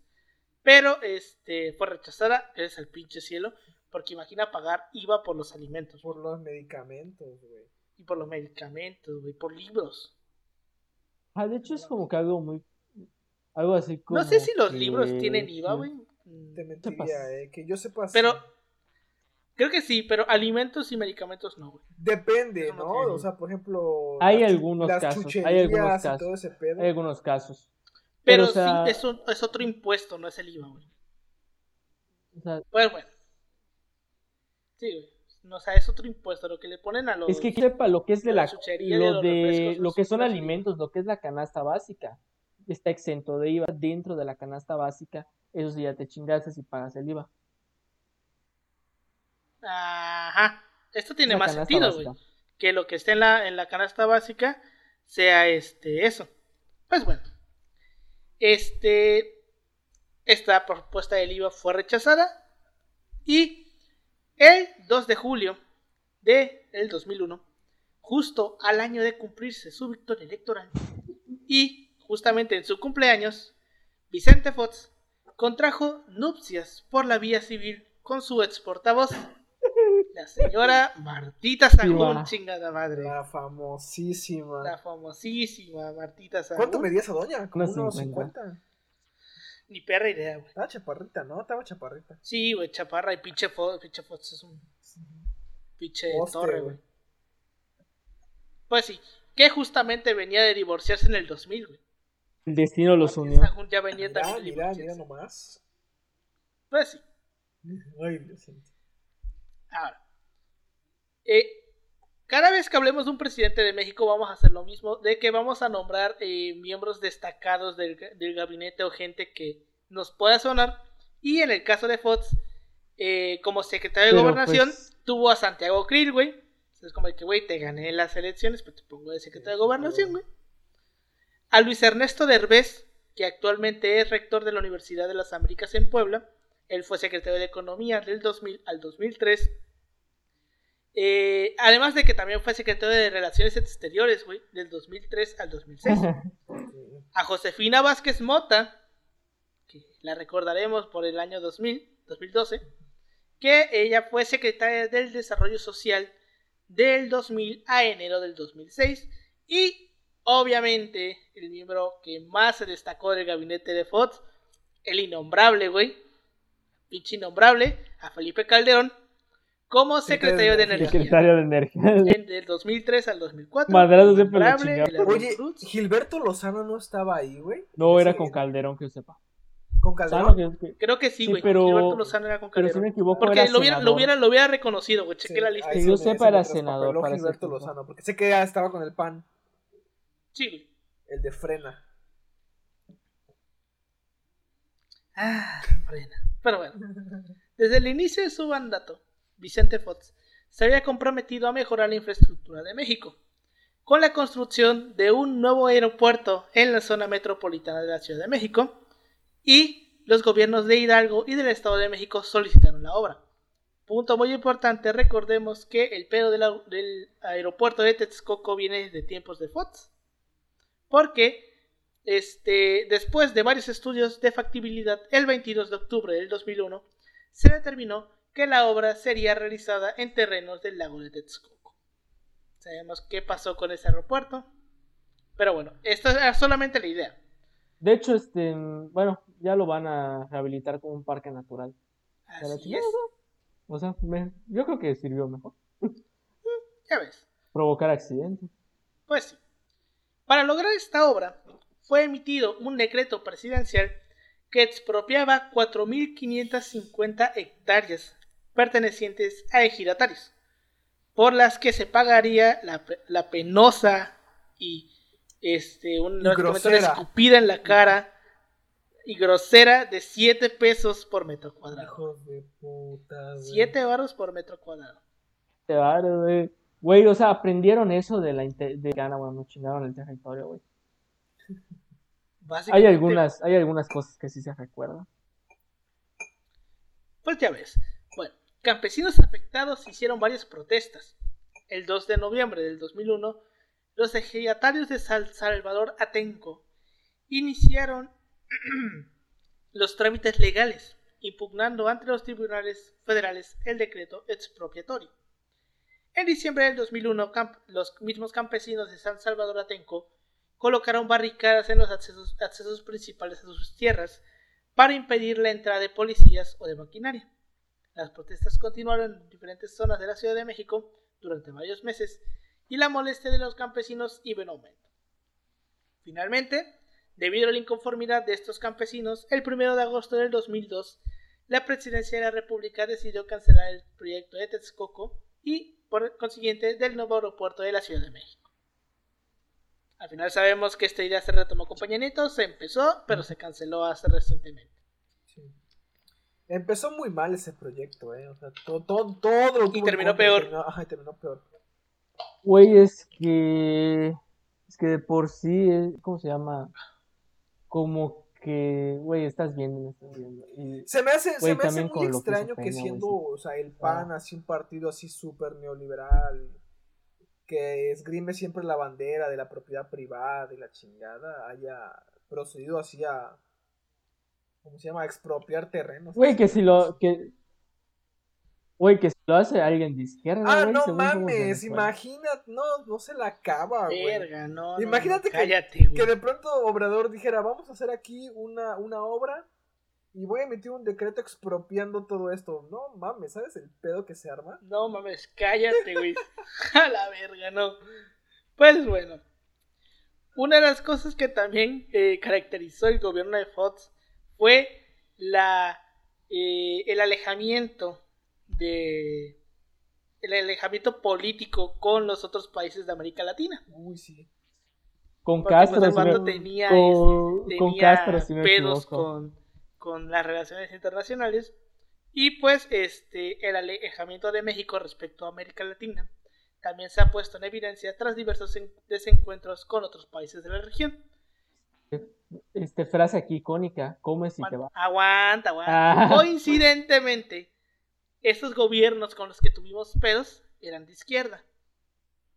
Pero este fue rechazada, gracias al pinche cielo, porque imagina pagar IVA por los alimentos Por los medicamentos, güey. Y por los medicamentos, güey, por libros. Ah, de hecho es como que algo muy... Algo así como No sé si los que- libros tienen IVA, güey. Mm, Te mentiría, eh. Que yo sepa. Pero creo que sí, pero alimentos y medicamentos no, güey. Depende, no. O sea, por ejemplo. Hay algunos las casos, hay algunos casos. todo ese pedo. Hay algunos casos. Pero, o sea- sí, es, un- es otro impuesto, no es el IVA, güey. O sea, Pues bueno. Sí, güey. No, o sea, es otro impuesto, lo que le ponen a los... es que sepa lo que es de la de Lo de lo que son alimentos, lo que es la canasta básica. Está exento de IVA dentro de la canasta básica. Eso sí, ya te chingaste si pagas el IVA. Ajá. Esto tiene La más sentido, güey. Que lo que esté en la, en la canasta básica sea este eso. Pues bueno. Este. Esta propuesta del IVA fue rechazada. Y el 2 de julio de el 2001, justo al año de cumplirse su victoria electoral, y justamente en su cumpleaños, Vicente Fox contrajo nupcias por la vía civil con su ex portavoz, la señora Martita Sagún, chingada madre. La famosísima. La famosísima Martita Sagún. ¿Cuánto medía esa doña? Como Unos unos 50. 50. Ni perra idea, güey. Estaba chaparrita, ¿no? Estaba chaparrita. Sí, güey, chaparra y pinche Fox, pinche Fox es un pinche torre, güey. Pues sí, que justamente venía de divorciarse en el 2000, güey. El destino los unió. Ya venía Mira, también mira, divorciarse. nomás. Pues sí. Ay. Ahora, eh, cada vez que hablemos de un presidente de México vamos a hacer lo mismo, de que vamos a nombrar eh, miembros destacados del, del gabinete o gente que nos pueda sonar. Y en el caso de Fox, eh, como secretario de gobernación, pues- tuvo a Santiago Krill, güey. Es como de que, güey, te gané las elecciones, pero te pongo de secretario de gobernación, güey. A Luis Ernesto Derbez, que actualmente es rector de la Universidad de las Américas en Puebla. Él fue secretario de Economía del 2000 al 2003. Eh, además de que también fue secretario de Relaciones Exteriores, güey, del 2003 al 2006. A Josefina Vázquez Mota, que la recordaremos por el año 2000, 2012, que ella fue secretaria del Desarrollo Social del 2000 a enero del 2006 y obviamente el miembro que más se destacó del gabinete de Fox, el innombrable, güey, pinche innombrable, a Felipe Calderón, como secretario de Energía. Secretario de Energía. En- del 2003 al 2004. Madrazos siempre lo Arnold Oye. Gilberto Lozano no estaba ahí, güey. No, era con Calderón, que yo sepa. Con Calderón. que- que- Creo que sí, Sí, güey. pero- Gilberto Lozano era con pero si Calderón. me equivoco, Porque era lo hubiera, lo, hubiera, lo hubiera reconocido, güey. Chequé Sí, la lista. Que yo sepa, era senador para Gilberto. Lozano, porque sé que ya estaba con el PAN, Sí, güey. el de frena. Ah, frena. Pero bueno. Desde el inicio de su mandato, Vicente Fox se había comprometido a mejorar la infraestructura de México, con la construcción de un nuevo aeropuerto en la zona metropolitana de la Ciudad de México, y los gobiernos de Hidalgo y del Estado de México solicitaron la obra. Punto muy importante, recordemos que el pedo del, aeropuerto de Texcoco viene de tiempos de Fox, porque este, después de varios estudios de factibilidad, el 22 de octubre del 2001, se determinó que la obra sería realizada en terrenos del lago de Texcoco. Sabemos qué pasó con ese aeropuerto, pero bueno, esto es solamente la idea. De hecho, este, bueno, ya lo van a rehabilitar como un parque natural. Así es. O sea, me- yo creo que sirvió mejor. Ya ves. Provocar accidentes. Pues sí. Para lograr esta obra, fue emitido un decreto presidencial que expropiaba 4.550 hectáreas pertenecientes a ejidatarios, por las que se pagaría la, pe- la penosa y este, un- una grosera. escupida en la cara y grosera de 7 pesos por metro cuadrado. Hijos de puta, güey. 7 baros por metro cuadrado. Te va, güey. Güey, o sea, aprendieron eso de la de Gana, bueno, nos chingaron el territorio, güey. Hay algunas, hay algunas cosas que sí se recuerdan. Pues ya ves. Campesinos afectados hicieron varias protestas. El 2 de noviembre del 2001, los ejidatarios de San Salvador Atenco iniciaron los trámites legales, impugnando ante los tribunales federales el decreto expropiatorio. En diciembre del 2001, camp- los mismos campesinos de San Salvador Atenco colocaron barricadas en los accesos, accesos principales a sus tierras para impedir la entrada de policías o de maquinaria. Las protestas continuaron en diferentes zonas de la Ciudad de México durante varios meses y la molestia de los campesinos iba en aumento. Finalmente, debido a la inconformidad de estos campesinos, el 1 de agosto del 2002, la presidencia de la República decidió cancelar el proyecto de Texcoco y, por consiguiente, del nuevo aeropuerto de la Ciudad de México. Al final sabemos que esta idea se retomó con Peña se empezó, pero se canceló hace recientemente. Empezó muy mal ese proyecto, eh. O sea, todo, todo, todo lo Y tuvo en terminó peor. Terminó, ajá, y terminó peor. Güey, es que. Es que de por sí, eh, ¿cómo se llama? Como que, güey, estás viendo, me estás viendo. Y, Se me hace, se me hace muy que extraño que siendo, sí. o sea, el PAN, Ah. así un partido así súper neoliberal, que esgrime siempre la bandera de la propiedad privada y la chingada, haya procedido así a, ¿cómo se llama? Expropiar terrenos. güey, que si lo. que Güey, que si lo hace alguien de izquierda. Ah, güey, no mames, imagínate, no, no se la acaba, güey. Verga, no. Imagínate no, que- cállate, Que güey. de pronto Obrador dijera, vamos a hacer aquí una, una obra y voy a emitir un decreto expropiando todo esto. No mames, ¿sabes el pedo que se arma? No mames, cállate, güey. A la verga, no. Pues bueno. Una de las cosas que también eh, caracterizó el gobierno de Fox fue la eh, el alejamiento de el alejamiento político con los otros países de América Latina. Uy, sí. Con Porque, Castro, si tenía, con, Castro, si me pedos con, con las relaciones internacionales y pues este el alejamiento de México respecto a América Latina también se ha puesto en evidencia tras diversos en- desencuentros con otros países de la región. Este, frase aquí icónica, come si te va. Aguanta, aguanta. Ah. Coincidentemente, estos gobiernos con los que tuvimos pedos eran de izquierda.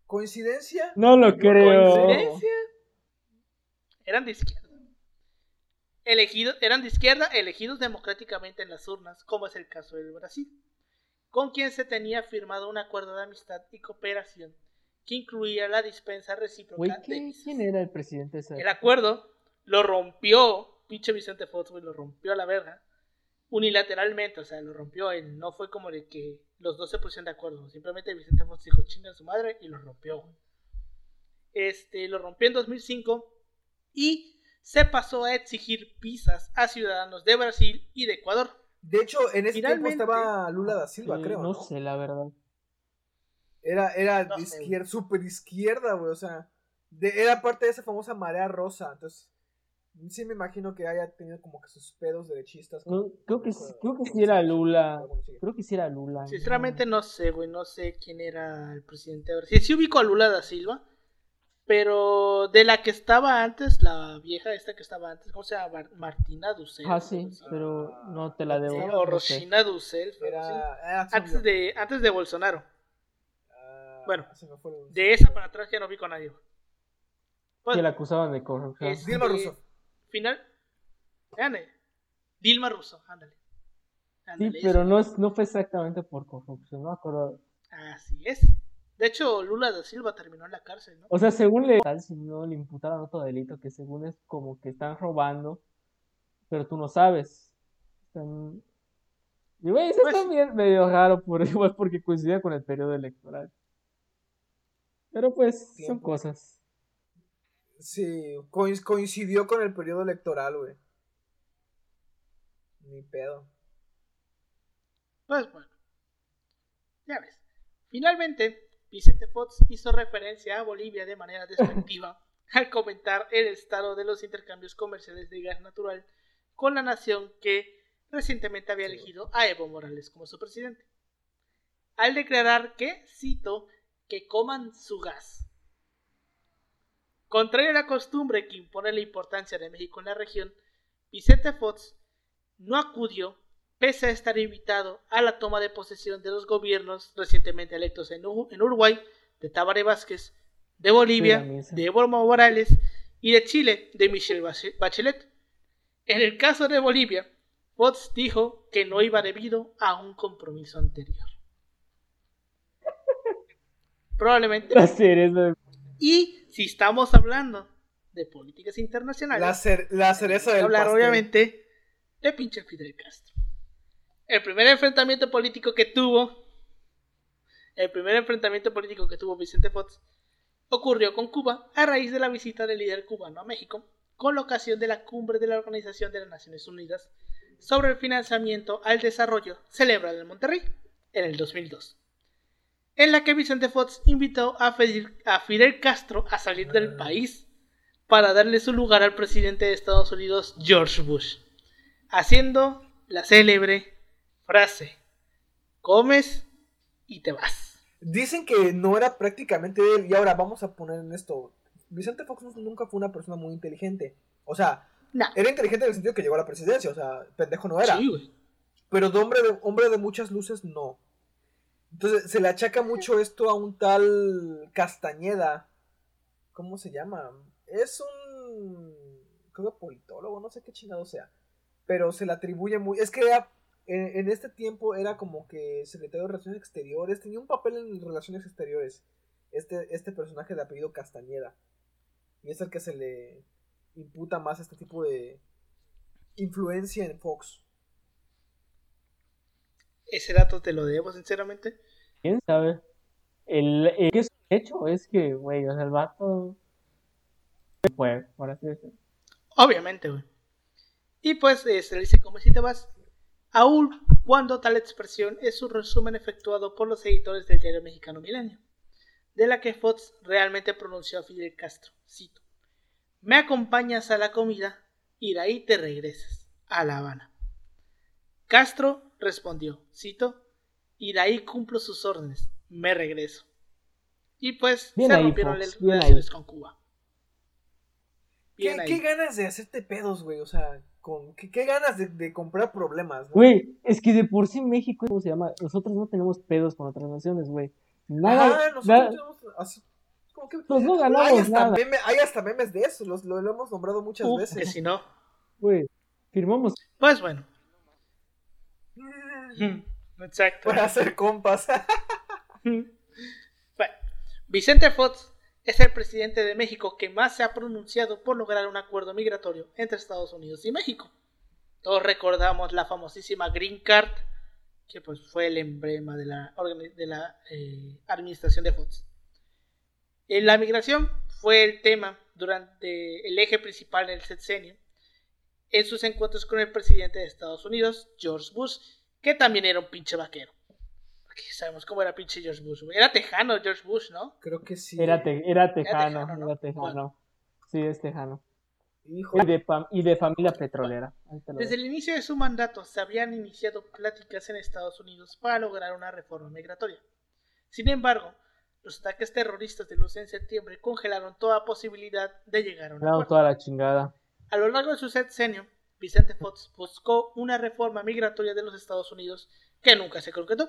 ¿Coincidencia? No lo creo. ¿Coincidencia? Eran de izquierda. Elegidos, eran de izquierda, elegidos democráticamente en las urnas, como es el caso del Brasil, con quien se tenía firmado un acuerdo de amistad y cooperación que incluía la dispensa recíproca de ¿qué- visas. ¿quién era el presidente de esa El acuerdo lo rompió, pinche Vicente Fox, güey, lo rompió a la verga, unilateralmente, o sea, lo rompió él, no fue como de que los dos se pusieron de acuerdo, simplemente Vicente Fox dijo chinga a su madre y lo rompió, güey. Este, lo rompió en 2005 y se pasó a exigir visas a ciudadanos de Brasil y de Ecuador. De hecho, en ese tiempo Finalmente- estaba Lula da Silva, Eh, creo. No No, sé, la verdad. Era, era No de sé, izquierda, súper izquierda, güey. O sea, de- era parte de esa famosa marea rosa. Entonces, sí me imagino que haya tenido como que sus pedos derechistas. No, creo que, creo que sí era Lula. Bueno. Creo que sí era Lula. Sinceramente no sé, güey, no sé quién era el presidente de Brasil. Sí ubico a Lula da Silva, pero de la que estaba antes, la vieja esta que estaba antes, ¿cómo se llama? Martina Dussel. Ah, sí, pero no te la debo. Sí, no o sé. Rosina Dussel, sí. Era, antes de, antes de Bolsonaro. Ah, bueno, De esa para atrás ya no vi con nadie. Pues, Que la acusaban de corrupción. Es- Dilma Rousseff. Final. Gane. Dilma Russo, ándale. Sí, pero no, es, no fue exactamente por corrupción, no acuerdo. Así es. De hecho, Lula da Silva terminó en la cárcel, ¿no? O sea, según le tal si no le imputaron otro delito que según es como que están robando, pero tú no sabes. Están... Y güey, eso pues... también medio raro por igual porque coincide con el periodo electoral. Pero pues son cosas. Sí, coincidió con el periodo electoral, güey. Ni pedo. Pues bueno. Ya ves. Finalmente, Vicente Fox hizo referencia a Bolivia de manera despectiva al comentar el estado de los intercambios comerciales de gas natural con la nación que recientemente había elegido a Evo Morales como su presidente. Al declarar que, cito, que coman su gas. Contrario a la costumbre que impone la importancia de México en la región, Vicente Fox no acudió pese a estar invitado a la toma de posesión de los gobiernos recientemente electos en, Uruguay, de Tabaré Vázquez, de Bolivia, de Evo Morales y de Chile, de Michelle Bachelet. En el caso de Bolivia, Fox dijo que no iba debido a un compromiso anterior. Probablemente. Y si estamos hablando de políticas internacionales, la, cereza del hablar obviamente de pinche Fidel Castro. El primer enfrentamiento político que tuvo, el primer enfrentamiento político que tuvo Vicente Fox, ocurrió con Cuba a raíz de la visita del líder cubano a México, con la ocasión de la cumbre de la Organización de las Naciones Unidas sobre el financiamiento al desarrollo celebrada en Monterrey en el 2002, en la que Vicente Fox invitó a Fidel Castro a salir del país para darle su lugar al presidente de Estados Unidos, George Bush, haciendo la célebre frase, comes y te vas. Dicen que no era prácticamente él, y ahora vamos a poner en esto, Vicente Fox nunca fue una persona muy inteligente, o sea, era inteligente en el sentido que llegó a la presidencia, o sea, pendejo no era. Pero de hombre, de hombre de muchas luces, no. Entonces se le achaca mucho esto a un tal Castañeda. ¿Cómo se llama? Es un. Creo que politólogo, no sé qué chingado sea. Pero se le atribuye muy. Es que era en, este tiempo era como que secretario de Relaciones Exteriores, tenía un papel en Relaciones Exteriores, este, este personaje de apellido Castañeda. Y es el que se le imputa más este tipo de influencia en Fox. Ese dato te lo debo, sinceramente. ¿Quién sabe? El, el que es hecho es que, güey, o sea, el vato fue, por así decirlo. Obviamente, güey. Y pues eh, se le dice, como si te vas, aun cuando tal expresión es un resumen efectuado por los editores del diario mexicano Milenio, de la que Fox realmente pronunció a Fidel Castro, cito, me acompañas a la comida y de ahí te regresas, a La Habana. Castro respondió, cito, y de ahí cumplo sus órdenes, me regreso. Y pues se rompieron las relaciones con Cuba. ¿Qué, ¿Qué, ganas de hacerte pedos, güey? O sea, con qué, ganas de, comprar problemas, Güey, es que de por sí México, ¿cómo se llama? Nosotros no tenemos pedos con otras naciones, güey. Nada, nosotros tenemos así, como que, pues no ganamos hay hasta, nada. hay hasta memes de eso, los, lo, hemos nombrado muchas veces. Que si no. Güey, firmamos. Pues bueno. Mm. Exacto. Para hacer compas. bueno, Vicente Fox es el presidente de México que más se ha pronunciado por lograr un acuerdo migratorio entre Estados Unidos y México. Todos recordamos la famosísima Green Card, que pues fue el emblema de la, de la eh, administración de Fox. En la migración fue el tema durante el eje principal del sexenio en sus encuentros con el presidente de Estados Unidos, George Bush, que también era un pinche vaquero sabemos cómo era pinche George Bush, Era tejano George Bush, ¿no? Creo que sí. Era, era tejano, era tejano. Sí, es tejano. Y, de, y de familia petrolera. Desde el inicio de su mandato se habían iniciado pláticas en Estados Unidos para lograr una reforma migratoria. Sin embargo, los ataques terroristas del 11 de septiembre congelaron toda posibilidad de llegar a un acuerdo. toda la chingada. A lo largo de su sexenio, Vicente Fox buscó una reforma migratoria de los Estados Unidos que nunca se concretó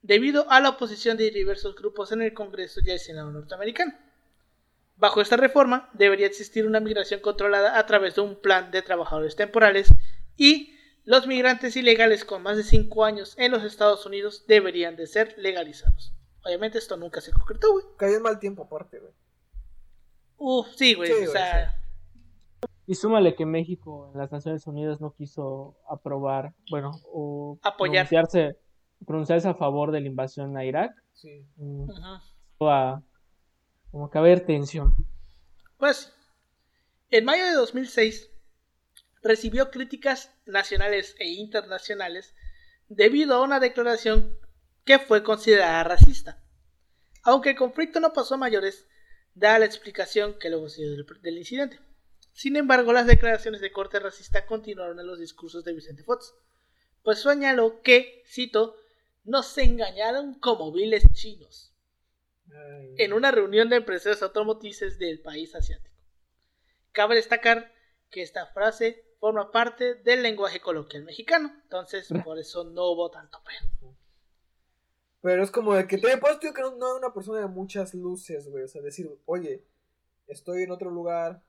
debido a la oposición de diversos grupos en el Congreso y el Senado norteamericano. Bajo esta reforma, debería existir una migración controlada a través de un plan de trabajadores temporales y los migrantes ilegales con más de 5 años en los Estados Unidos deberían de ser legalizados. Obviamente esto nunca se concretó, güey. Cayó en mal tiempo aparte, güey. Uf, sí, güey. Sí, o sea, Y súmale que México en las Naciones Unidas no quiso aprobar, bueno, o Apoyar. pronunciarse, pronunciarse a favor de la invasión a Irak. Sí. Mm, a- como que haber tensión. Pues, en mayo de 2006 recibió críticas nacionales e internacionales debido a una declaración que fue considerada racista. Aunque el conflicto no pasó a mayores, da la explicación que luego se dio del, del incidente. Sin embargo, las declaraciones de corte racista continuaron en los discursos de Vicente Fox, pues señaló que, cito, nos engañaron como viles chinos Ay, en una reunión de empresarios automotrices del país asiático. Cabe destacar que esta frase forma parte del lenguaje coloquial mexicano, entonces por eso no hubo tanto pedo. Pero es como de que te tío, que no, no una persona de muchas luces, güey. O sea, decir, oye, estoy en otro lugar.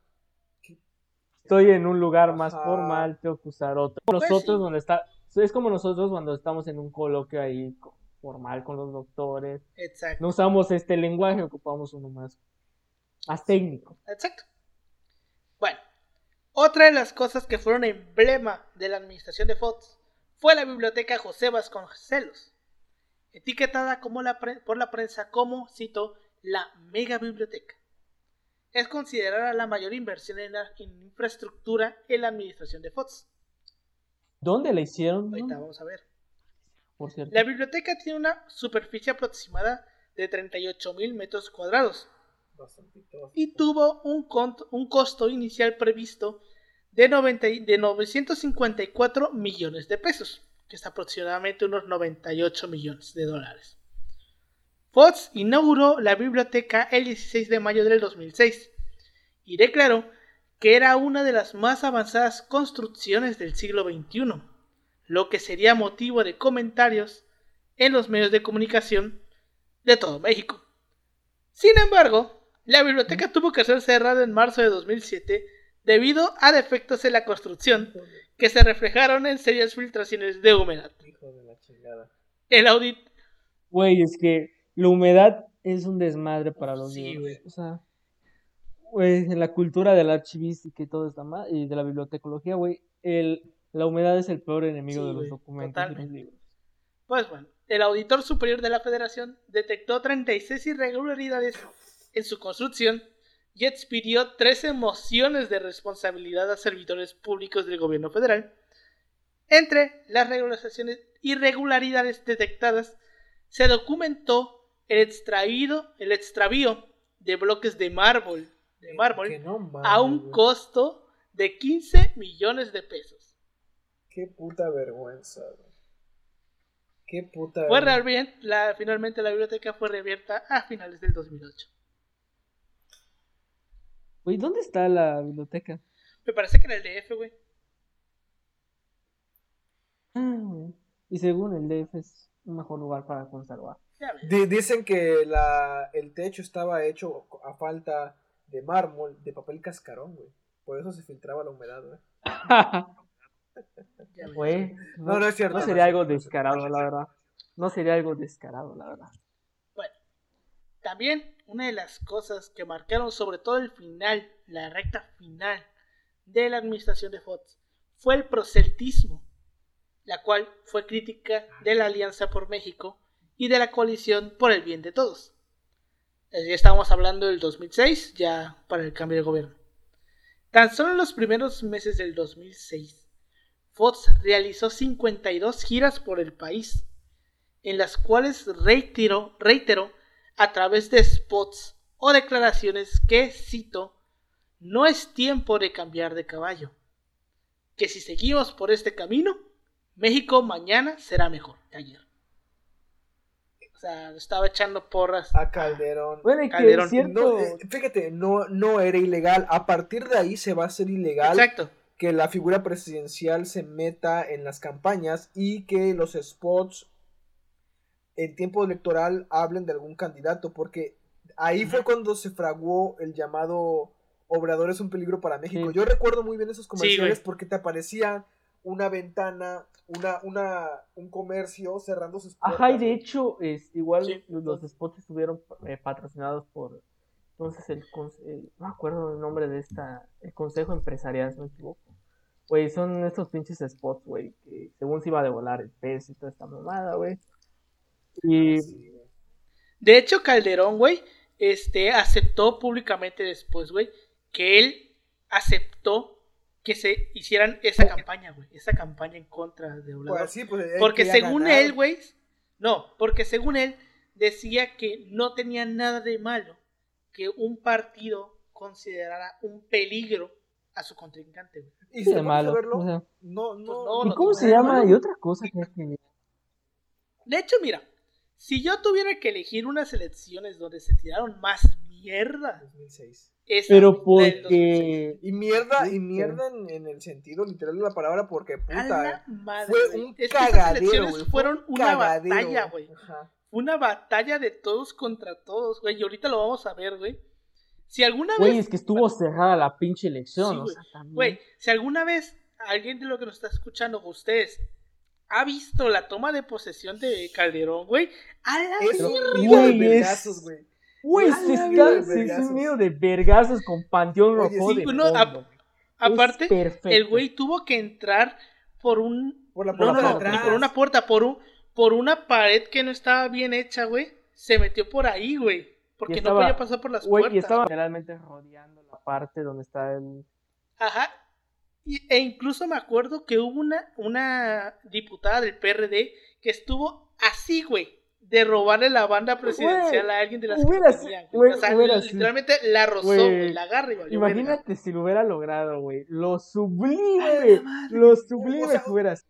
Estoy en un lugar más Ajá. formal, tengo que usar otro. Pues Nosotros sí. donde está, es como nosotros cuando estamos en un coloquio ahí formal con los doctores. Exacto. No usamos este lenguaje, ocupamos uno más, más técnico. Exacto. Bueno, otra de las cosas que fueron emblema de la administración de Fox fue la biblioteca José Vasconcelos, etiquetada como la por la prensa como, cito, la mega biblioteca. Es considerada la mayor inversión en, la- en infraestructura en la administración de Fox. ¿Dónde la hicieron? Ahorita vamos a ver. Por cierto. La biblioteca tiene una superficie aproximada de 38 mil metros cuadrados y tuvo un, costo inicial previsto de, 90 y- de 954 millones de pesos, que es aproximadamente unos 98 millones de dólares. Fox inauguró la biblioteca el 16 de mayo del 2006 y declaró que era una de las más avanzadas construcciones del siglo XXI, lo que sería motivo de comentarios en los medios de comunicación de todo México. Sin embargo, la biblioteca tuvo que ser cerrada en marzo de 2007 debido a defectos en la construcción que se reflejaron en serias filtraciones de humedad. Hijo de la chingada. El audit Güey, es que la humedad es un desmadre para los Sí, güey. O sea, güey, en la cultura de la archivística y todo está mal, y de la bibliotecología, güey, el, la humedad es el peor enemigo Sí, de los documentos y los libros. Pues bueno, el auditor superior de la federación detectó 36 irregularidades en su construcción y expidió 13 mociones de responsabilidad a servidores públicos del gobierno federal. Entre las irregularidades detectadas se documentó el extraído, el extravío de bloques de mármol, de mármol no mames, a un costo de 15 millones de pesos. Qué puta vergüenza, güey. Qué puta Fue vergüenza. la, finalmente la biblioteca fue reabierta a finales del 2008. Güey, ¿dónde está la biblioteca? Me parece que en el DF, güey. Ah, güey. Y según el DF es un mejor lugar para conservar. Dicen que la, el techo estaba hecho a falta de mármol, de papel cascarón, güey. Por eso se filtraba la humedad, güey. No, no es cierto. no sería algo descarado, la verdad. No sería algo descarado, la verdad. Bueno, también una de las cosas que marcaron sobre todo el final, la recta final de la administración de Fox, fue el proseltismo, la cual fue crítica de la Alianza por México y de la coalición por el bien de todos. Ya estamos hablando del 2006, ya para el cambio de gobierno. Tan solo en los primeros meses del 2006, Fox realizó 52 giras por el país, en las cuales reiteró, reiteró a través de spots o declaraciones que, cito, no es tiempo de cambiar de caballo, que si seguimos por este camino, México mañana será mejor que ayer. O sea, estaba echando porras. A Calderón. Bueno, y que Calderón, es cierto. No, eh, fíjate, no, no era ilegal. A partir de ahí se va a hacer ilegal Exacto. que la figura presidencial se meta en las campañas y que los spots en tiempo electoral hablen de algún candidato, porque ahí fue cuando se fraguó el llamado Obrador es un peligro para México. Sí. Yo recuerdo muy bien esos comerciales porque te aparecían una ventana, una, una, un comercio cerrando sus puertas. Ajá, y de hecho, es, igual Sí. los spots estuvieron eh, patrocinados por entonces el, no me acuerdo el nombre de esta, el Consejo Empresarial, si no me equivoco. Güey, son estos pinches spots, güey, que según se iba a devolar el pez y toda esta mamada, güey. Y Sí, güey. De hecho, Calderón, güey, este, aceptó públicamente después, güey, que él aceptó que se hicieran esa campaña, güey, esa campaña en contra de Obrador. Pues sí, pues, él porque según ganar. él, güey, no, porque según él decía que no tenía nada de malo que un partido considerara un peligro a su contrincante, güey. Y sí, si de malo. verlo, o sea, no, no, no, ¿Y no, cómo no, se no, llama? Y otra cosa que es que De hecho, mira, si yo tuviera que elegir unas elecciones donde se tiraron más mierda, 2006. Esa, Pero güey, la del 2006. porque Y mierda, y mierda en, en el sentido literal de la palabra, porque puta, madre, fue güey. un Es cagadero, güey. fueron un una cagadero, batalla, güey. Ajá. Una batalla de todos contra todos, güey. Y ahorita lo vamos a ver, güey. Si alguna Güey, vez, es que estuvo cerrada la pinche elección, Sí, o güey. sea, también. güey, si alguna vez alguien de lo que nos está escuchando, ustedes, ha visto la toma de posesión de Calderón, güey, a la güey, güey. Se está, se un nido de vergazos con Panteón Rojo sí, de no, fondo, a- güey. aparte, el güey tuvo que entrar por un Por la No, puerta no, no, por una puerta, por un, por una pared que no estaba bien hecha, güey. Se metió por ahí, güey. Porque estaba- no podía pasar por las Güey, puertas. y estaba literalmente rodeando la parte donde está el... Ajá. Y- e incluso me acuerdo que hubo una, una diputada del PRD que estuvo así, güey, de robarle la banda presidencial a alguien de las que hubiera tenían, O sea, hubiera sido- literalmente la rozó, la agarra y verga. Imagínate si lo hubiera logrado, güey. Lo sublime, lo sublime O sea, que hubiera sido.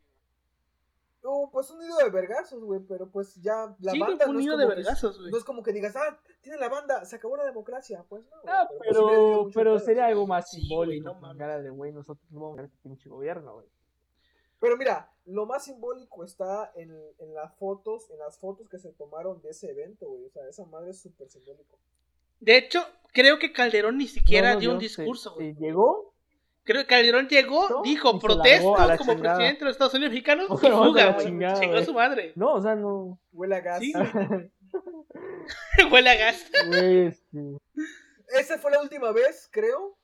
No, pues un nido de vergazos, güey, pero pues ya la Sí, banda no es nido como de que- vergazos, güey. No es como que digas, ah, tiene la banda, se acabó la democracia. Pues no. Ah, pues sí pero, mucho pero sería algo más Sí, simbólico. güey, no cara de, güey, nosotros no vamos a ganar este pinche gobierno, güey. Pero mira, lo más simbólico está en, en las fotos, en las fotos que se tomaron de ese evento, güey. O sea, esa madre es súper simbólico. De hecho, creo que Calderón ni siquiera No, no, dio un discurso, güey. llegó, Creo que Calderón llegó, No, dijo, y se protesto largó a la como chingada. presidente de los Estados Unidos mexicanos y Bueno, fuga, güey. chingada, Chingó a güey. su madre. no, o sea, no, Huele a gas. Sí, Huele a gas. güey, este, Esa fue la última vez, creo.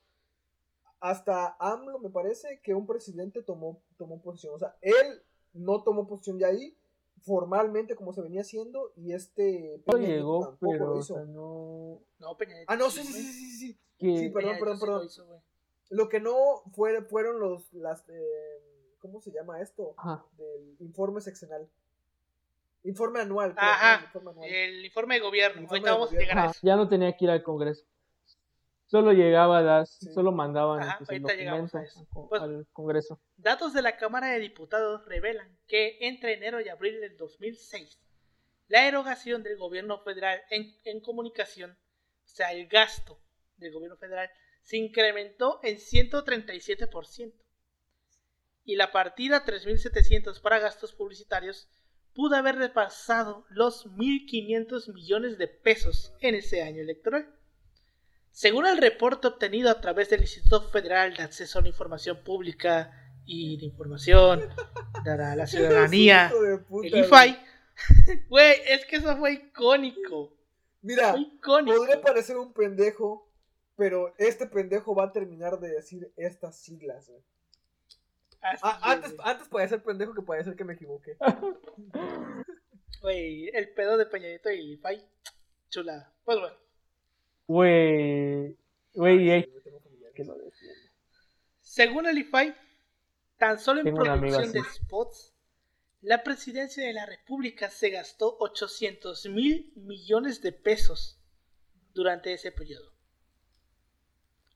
Hasta AMLO, me parece, que un presidente tomó, tomó posición. O sea, él no tomó posición ya ahí, formalmente como se venía haciendo, y este no Peña llegó, tampoco pero, lo o hizo. sea, no, No, Peña Ah, no, sí, sí, sí, sí, sí, sí. que, Sí, perdón, Peña perdón, perdón. lo hizo. Lo que no fue, fueron los, las, eh, ¿cómo se llama esto? ajá, Del informe seccional. Informe anual. creo, Ajá, ¿no? Informe anual. El informe de gobierno. Informe Ahorita de vamos a gobierno. llegar a ajá, eso. ya no tenía que ir al Congreso. Solo llegaba a Sí. solo mandaban Ajá, pues, el documento Pues- al Congreso. Datos de la Cámara de Diputados revelan que entre enero y abril del 2006, la erogación del gobierno federal en, en comunicación, o sea, el gasto del gobierno federal, se incrementó en 137%. Y la partida 3.700 para gastos publicitarios pudo haber repasado los 1.500 millones de pesos en ese año electoral. Según el reporte obtenido a través del Instituto Federal de Acceso a la Información Pública y de Información para la Ciudadanía, de el. IFAI, güey, es que eso fue icónico. Mira, Fue icónico. podría parecer un pendejo, pero este pendejo va a terminar de decir estas siglas, güey. Ah, es, antes, antes podía ser pendejo que podía ser que me equivoqué. Güey, el pedo de Peñadito y el IFAI, chulada. Pues bueno, Güey, güey, según el IFAI, tan solo en Tengo una amiga producción de spots, la presidencia de la República se gastó 800 mil millones de pesos durante ese periodo.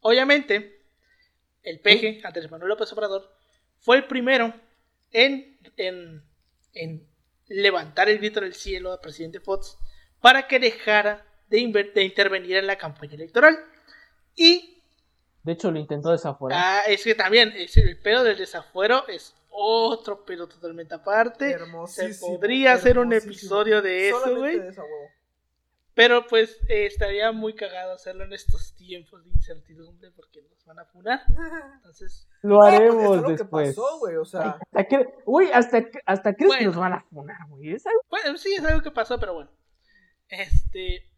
Obviamente, el peje, Andrés Manuel López Obrador, fue el primero en, en, en levantar el grito en el cielo al presidente Fox para que dejara de, inver- de intervenir en la campaña electoral. Y De hecho, lo intentó desaforar. ah, es que también es el pedo del desafuero es otro pedo totalmente aparte. Se podría hacer un episodio de eso, güey. Pero pues eh, estaría muy cagado hacerlo en estos tiempos de incertidumbre porque nos van a funar. Entonces, Lo Ah, pues, haremos es lo que después. pasó, güey, o sea, Hasta que, uy, hasta, hasta crees que nos van a funar, güey. Es algo- bueno, sí es algo que pasó, pero bueno. Este,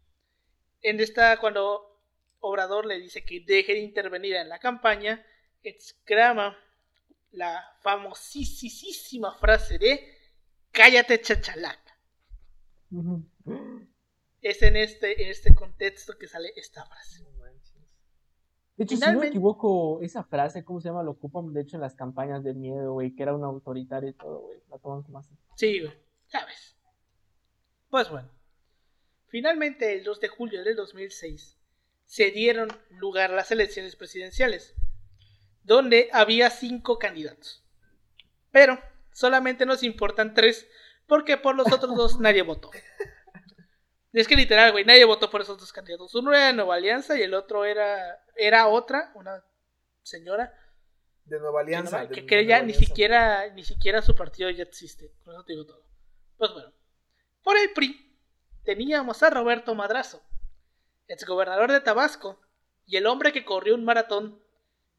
en esta, cuando Obrador le dice que deje de intervenir en la campaña, exclama la famosísima frase de cállate chachalaca. Es en este, en este contexto que sale esta frase. De hecho, si no me Finalmente- equivoco, esa frase, ¿cómo se llama? Lo ocupan, de hecho, en las campañas de miedo, güey, que era un autoritario y todo, güey. La toman como así. Sí, güey, ya ves. Pues bueno, finalmente el 2 de julio del 2006 se dieron lugar las elecciones presidenciales, donde había cinco candidatos. Pero solamente nos importan tres, porque por los otros dos nadie votó. Es que literal, güey, nadie votó por esos dos candidatos. Uno era de Nueva Alianza y el otro era, era otra, una señora, De Nueva que, no Alianza. de que, Nueva que ni Alianza. siquiera ni siquiera su partido ya existe. Con eso te digo todo. Pues bueno. Por el PRI teníamos a Roberto Madrazo, exgobernador de Tabasco, y el hombre que corrió un maratón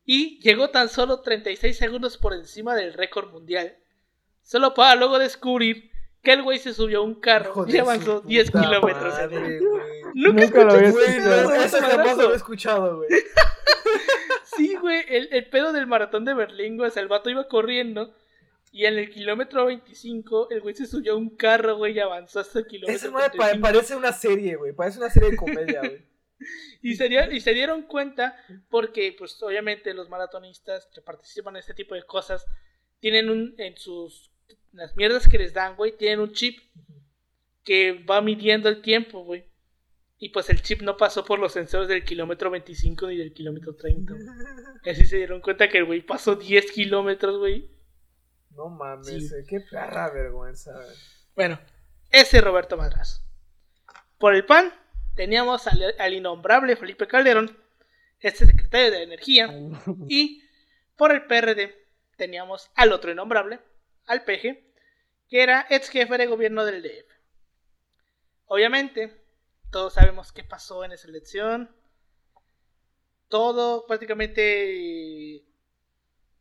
y llegó tan solo 36 segundos por encima del récord mundial. Solo para luego descubrir que el güey se subió a un carro y avanzó su 10 puta kilómetros madre, güey. Nunca Nunca lo había Güey, escuchado. Roberto eso jamás lo Madrazo? había escuchado, güey. Sí, güey, el, el pedo del maratón de Berlín, güey, o sea, el vato iba corriendo y en el kilómetro 25 el güey se subió a un carro, güey, y avanzó hasta el kilómetro pa- 35. parece una serie, güey. Parece una serie de comedia, güey. Y se, dio- y se dieron cuenta porque, pues, obviamente los maratonistas que participan en este tipo de cosas tienen un, en sus, las mierdas que les dan, güey, tienen un chip que va midiendo el tiempo, güey. Y pues el chip no pasó por los sensores del kilómetro 25 ni del kilómetro 30. güey. Y así se dieron cuenta que el güey pasó 10 kilómetros, güey. No mames, Sí. eh, qué perra vergüenza. Bueno, ese es Roberto Madrazo. Por el PAN teníamos al, al innombrable Felipe Calderón, este secretario de Energía. Y por el PRD teníamos al otro innombrable, al PG, que era ex jefe de gobierno del DF. Obviamente, todos sabemos qué pasó en esa elección. Todo, prácticamente,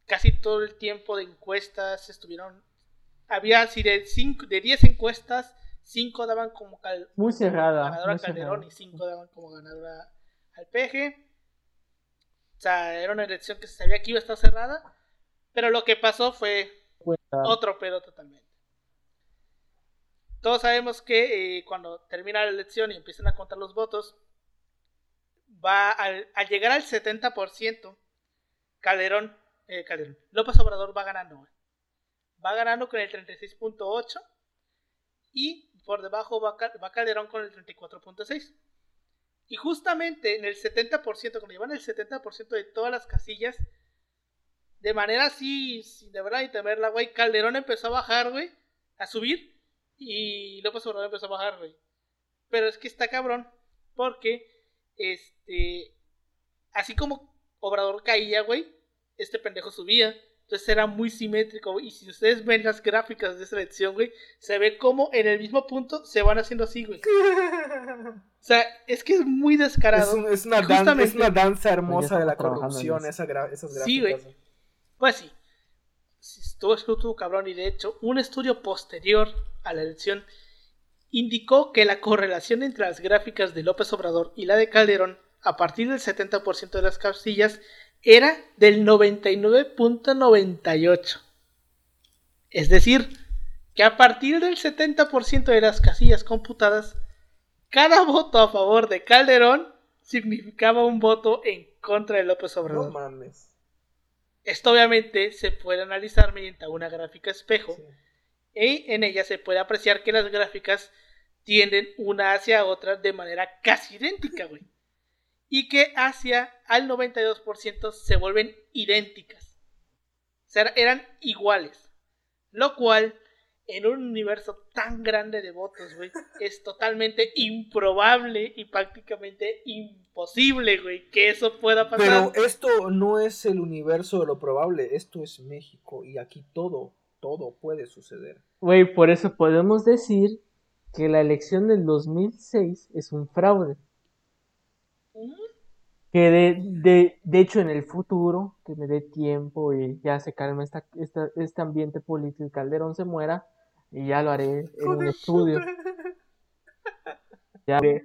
casi todo el tiempo de encuestas estuvieron. Había así de, cinco, de 10 encuestas, 5 daban como cal- Muy cerrada. ganadora muy Calderón cerrada. y 5 daban como ganadora al PG. O sea, era una elección que se sabía que iba a estar cerrada. Pero lo que pasó fue Cuenta. otro pedo totalmente. Todos sabemos que eh, cuando termina la elección y empiezan a contar los votos, va al, al llegar al 70%, Calderón, eh, Calderón, López Obrador va ganando. Va ganando con el 36.8 y por debajo va, Cal- va Calderón con el 34.6. Y justamente en el 70%, cuando llevan el 70% de todas las casillas, de manera así, sin de verdad ni temerla, güey, Calderón empezó a bajar, güey, a subir, y López Obrador empezó a bajar, güey. Pero es que está cabrón, porque, este, así como Obrador caía, güey, este pendejo subía. Entonces era muy simétrico. Y si ustedes ven las gráficas de esa elección, güey, se ve como en el mismo punto se van haciendo así, güey. O sea, es que es muy descarado. Es, un- es una Y dan- es justamente- una danza hermosa de la corrupción, esa gra- esas Sí, gráficas. güey. Pues sí. Sí, Estuvo, estuvo cabrón y de hecho un estudio posterior a la elección indicó que la correlación entre las gráficas de López Obrador y la de Calderón a partir del 70% de las casillas era del 99.98. Es decir, que a partir del 70% de las casillas computadas, cada voto a favor de Calderón significaba un voto en contra de López Obrador. No mames. Esto obviamente se puede analizar mediante una gráfica espejo Sí. y en ella se puede apreciar que las gráficas tienden una hacia otra de manera casi idéntica, güey. Y que hacia al 92% se vuelven idénticas. O sea, eran iguales. Lo cual, en un universo tan grande de votos, güey, es totalmente improbable y prácticamente imposible, güey, que eso pueda pasar. Pero esto no es el universo de lo probable, esto es México y aquí todo, todo puede suceder. Güey, por eso podemos decir que la elección del 2006 es un fraude. Que de, de, de hecho en el futuro, que me dé tiempo y ya se calme esta, esta- este ambiente político y Calderón se muera, y ya lo haré en un estudio. Ya haré.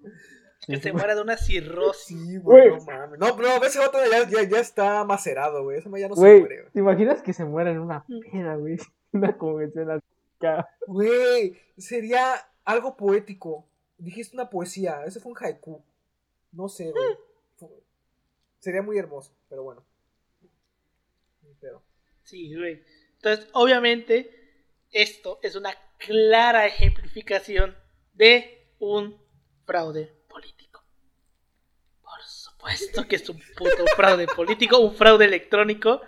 Que se muera de una cirrosis. Sí, güey, no mames. No, no, ese otro ya, ya, ya está macerado, güey. Ese ya no se muere, güey. ¿te imaginas que se muera en una peda, güey? Una convención acá. Güey, sería algo poético. Dijiste una poesía, ese fue un haiku. No sé, güey. Sería muy hermoso, pero bueno. Pero, Sí, güey. Entonces, obviamente, esto es una clara ejemplificación de un fraude político. Por supuesto que es un puto fraude político, un fraude electrónico.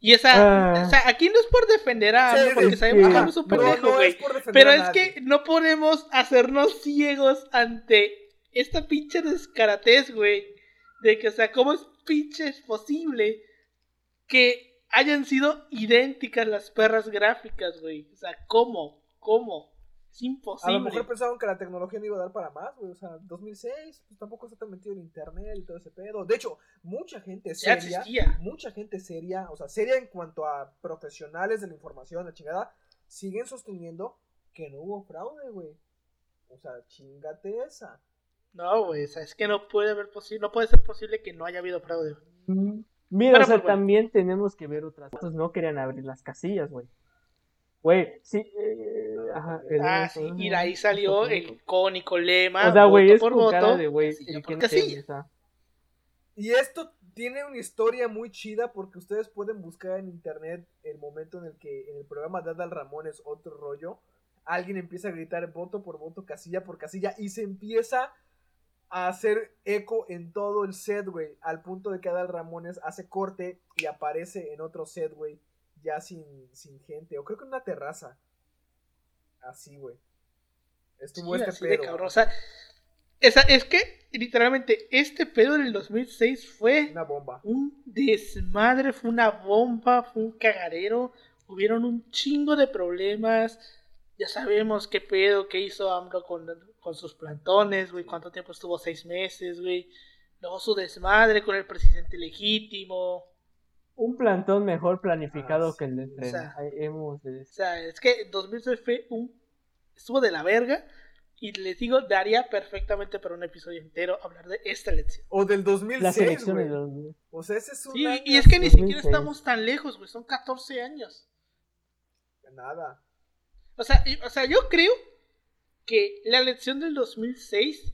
Y esa, Ah. o sea, aquí no es por defender a Sí, AMLO, porque sabemos que. AMLO es un no, pendejo, no güey. es por defender Pero es que no podemos hacernos ciegos ante esta pinche descaratez, güey. De que, o sea, ¿cómo es pinche posible que hayan sido idénticas las perras gráficas, güey? O sea, ¿cómo? ¿Cómo? Es A imposible. lo mejor pensaron que la tecnología no iba a dar para más, güey. O sea, 2006, pues tampoco está tan metido en internet y todo ese pedo. De hecho, mucha gente seria, mucha gente seria, o sea, seria en cuanto a profesionales de la información, la chingada, siguen sosteniendo que no hubo fraude, güey. O sea, chingate esa. No, güey, o sea, es que no puede haber posible, no puede ser posible que no haya habido fraude. güey. Mira, Pero, o sea, pues, bueno. también tenemos que ver otras cosas. No querían abrir las casillas, güey. Güey, sí. eh, ajá, el- Ah, sí, y de ahí salió el icónico lema, O sea, güey, voto es por con cara voto, de, güey, casilla por que casilla. sea, Y esto tiene una historia muy chida porque ustedes pueden buscar en internet el momento en el que en el programa de Adal Ramones otro rollo, alguien empieza a gritar voto por voto, casilla por casilla y se empieza a hacer eco en todo el set, güey, al punto de que Adal Ramones hace corte y aparece en otro set, güey, ya sin, sin gente, o creo que en una terraza. Así, güey. Estuvo Sí, este pedo. o sea, esa, es que literalmente este pedo del 2006 fue Una bomba. un desmadre, fue una bomba, fue un cagadero, hubieron un chingo de problemas, ya sabemos qué pedo, qué hizo AMLO con, con sus plantones, güey, cuánto tiempo estuvo, seis meses, güey, luego su desmadre con el presidente legítimo, un plantón mejor planificado Ah, que el de tren. sea, Ahí hemos de- o sea, es que 2006 fue un, estuvo de la verga, y les digo, daría perfectamente para un episodio entero hablar de esta elección. O del Las 2006, elecciones güey. de los- O sea, ese es un Sí, año y es que ni 2006. siquiera estamos tan lejos, güey, son 14 años. Nada. O sea, y- o sea, yo creo que la elección del 2006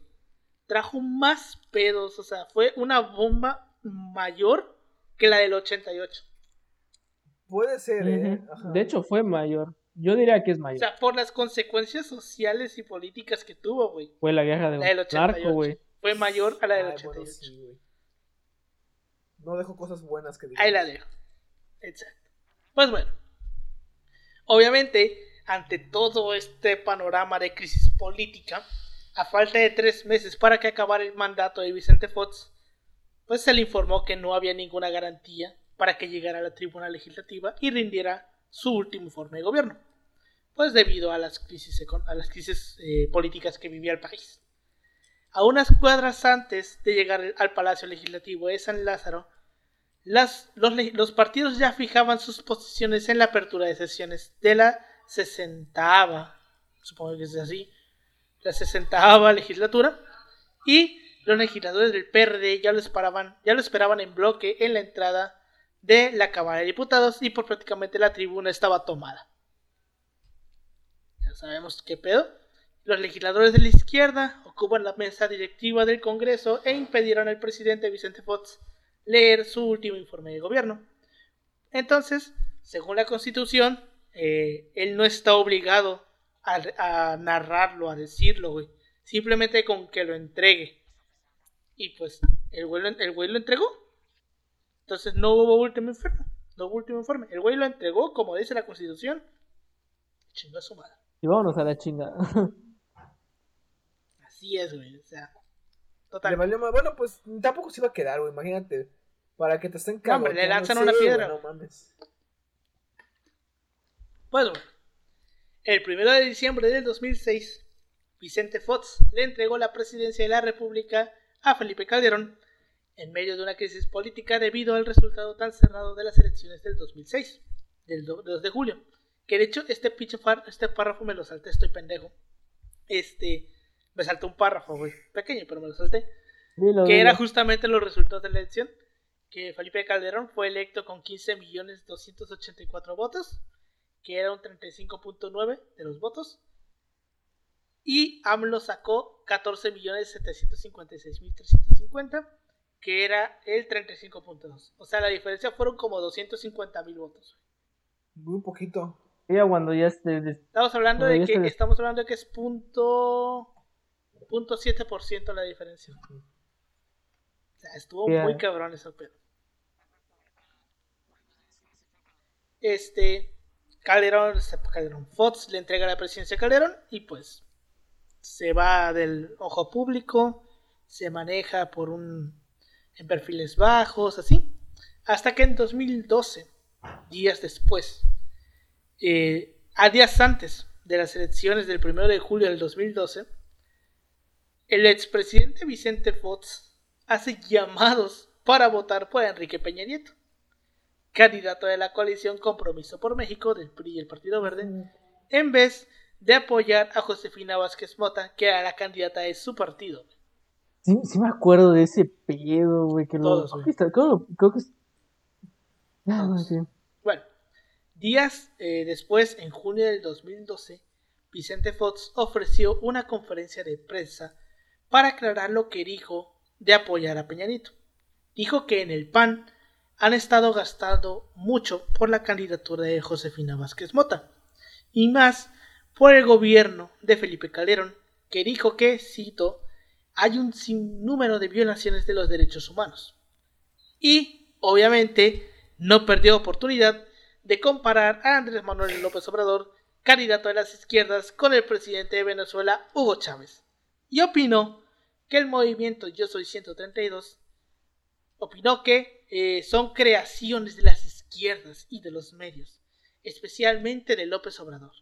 trajo más pedos, o sea, fue una bomba mayor que la del 88. Puede ser, ¿eh? Ajá. De hecho, fue mayor. Yo diría que es O mayor. sea, por las consecuencias sociales y políticas que tuvo, güey. Fue la guerra La del del 88. narco, güey. Fue mayor a la del Ay, 88. bueno, sí, güey. No dejo cosas buenas que diga. Ahí la dejo. Exacto. Pues bueno. Obviamente, ante todo este panorama de crisis política, a falta de tres meses para que acabara el mandato de Vicente Fox, pues se le informó que no había ninguna garantía para que llegara a la tribuna legislativa y rindiera su último informe de gobierno. Pues debido a las crisis, eh, políticas que vivía el país. A unas cuadras antes de llegar al Palacio Legislativo de San Lázaro, los partidos ya fijaban sus posiciones en la apertura de sesiones de la 60 supongo que es así, la 60 legislatura, y los legisladores del PRD ya lo esperaban, ya lo esperaban en bloque en la entrada de la Cámara de Diputados y por prácticamente la tribuna estaba tomada. Ya sabemos qué pedo. Los legisladores de la izquierda ocupan la mesa directiva del Congreso e impidieron al presidente Vicente Fox leer su último informe de gobierno. Entonces, según la Constitución, eh, él no está obligado a, a narrarlo, a decirlo, güey. Simplemente con que lo entregue. Y pues, el güey, lo, el güey lo entregó. Entonces no hubo último informe. No hubo último informe. El güey lo entregó, como dice la Constitución. Chingó a su madre. Y vámonos a la chingada. Así es, güey. O sea, Le total. valió más. Bueno, pues tampoco se iba a quedar, güey. Imagínate. Para que te estén No, hombre, le lanzan Sí, una güey, piedra. no mames. Pues bueno, el primero de diciembre del 2006, Vicente Fox le entregó la presidencia de la República a Felipe Calderón en medio de una crisis política debido al resultado tan cerrado de las elecciones del 2006, del 2 de julio. Que de hecho este pinche este párrafo me lo salté, estoy pendejo. Este, me salté un párrafo, güey, pequeño, pero me lo salté. que era justamente los resultados de la elección. Que Felipe Calderón fue electo con 15.284 votos, que era un 35.9 de los votos. Y AMLO sacó 14.756.350 que era el 35.2. O sea, la diferencia fueron como 250 mil votos. Muy poquito. Ya cuando ya esté... Estamos hablando de que estamos hablando de que es punto punto 7% la diferencia. O sea, estuvo muy cabrón ese pedo. Este Calderón, Calderón Fox le entrega la presidencia a Calderón y pues se va del ojo público, se maneja por un en perfiles bajos, así. Hasta que en 2012, días después, eh, a días antes de las elecciones del 1 de julio del 2012, el expresidente Vicente Fox hace llamados para votar por Enrique Peña Nieto, candidato de la coalición Compromiso por México del PRI y el Partido Verde, en vez de apoyar a Josefina Vázquez Mota, que era la candidata de su partido. Sí, sí me acuerdo de ese pedo, güey, que lo... creo, que Bueno, días eh, después, en junio del 2012, Vicente Fox ofreció una conferencia de prensa para aclarar lo que dijo de apoyar a Peñanito. Dijo que en el PAN han estado gastando mucho por la candidatura de Josefina Vázquez Mota y más por el gobierno de Felipe Calderón, que dijo que, cito, hay un sinnúmero de violaciones de los derechos humanos. Y, obviamente, no perdió oportunidad de comparar a Andrés Manuel López Obrador, candidato de las izquierdas, con el presidente de Venezuela, Hugo Chávez. Y opinó que el movimiento Yo Soy 132 opinó que eh, son creaciones de las izquierdas y de los medios, especialmente de López Obrador.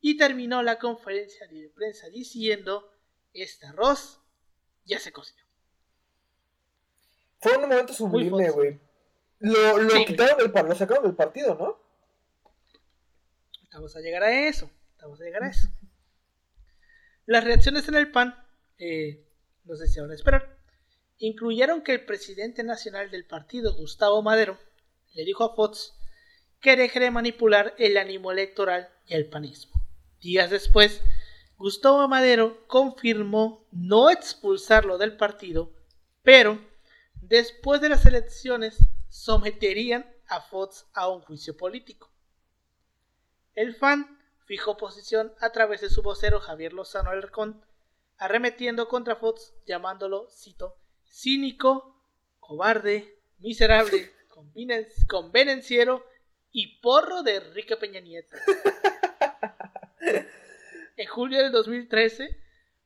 Y terminó la conferencia de prensa diciendo, este arroz ya se cocinó. Fue un momento sublime, güey. Lo, lo quitaron del partido, lo sacaron del partido, ¿no? Vamos a llegar a eso. Vamos a llegar a eso. Las reacciones en el PAN, eh, no sé si van a esperar, incluyeron que el presidente nacional del partido, Gustavo Madero, le dijo a Fox que deje de manipular el ánimo electoral y el panismo. Días después, Gustavo Madero confirmó no expulsarlo del partido, pero después de las elecciones someterían a Fox a un juicio político. El FAN fijó posición a través de su vocero Javier Lozano Alarcón, arremetiendo contra Fox llamándolo, cito, cínico, cobarde, miserable, convenenciero y porro de Enrique Peña Nieto. En julio del 2013,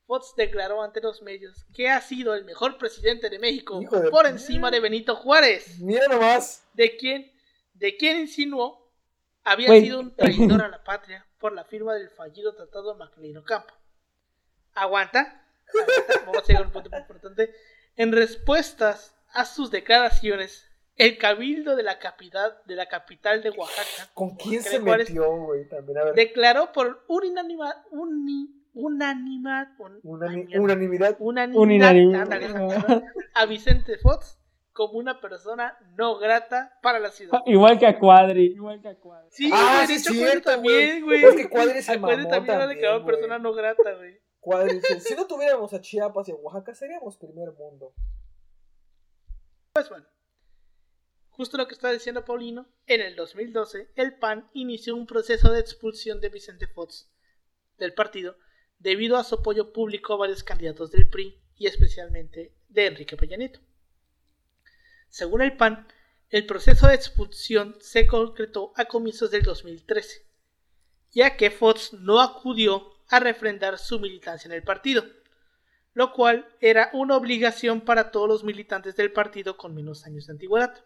Fox declaró ante los medios que ha sido el mejor presidente de México por encima de Benito Juárez. Mira nomás. De quien, de quien insinuó había sido un traidor a la patria por la firma del fallido Tratado Macleino Campo. Aguanta. Vamos a llegar a un punto importante. En respuestas a sus declaraciones, el cabildo de la capital de la capital de Oaxaca. ¿Con quién se metió, güey? Declaró por unanimidad, unanimidad, unanimidad, unanimidad, a Vicente Fox como una persona no grata para la ciudad. Igual que a Cuadri, igual que a Cuadri. Sí, ah, de hecho cierto, también, güey. Es que Cuadri se mamó también. también declaró persona no grata, güey. Si no tuviéramos a Chiapas y a Oaxaca seríamos primer mundo. Pues bueno. Justo lo que está diciendo Paulino, en el 2012 el PAN inició un proceso de expulsión de Vicente Fox del partido debido a su apoyo público a varios candidatos del PRI y especialmente de Enrique Peña. Según el PAN, el proceso de expulsión se concretó a comienzos del 2013, ya que Fox no acudió a refrendar su militancia en el partido, lo cual era una obligación para todos los militantes del partido con menos años de antigüedad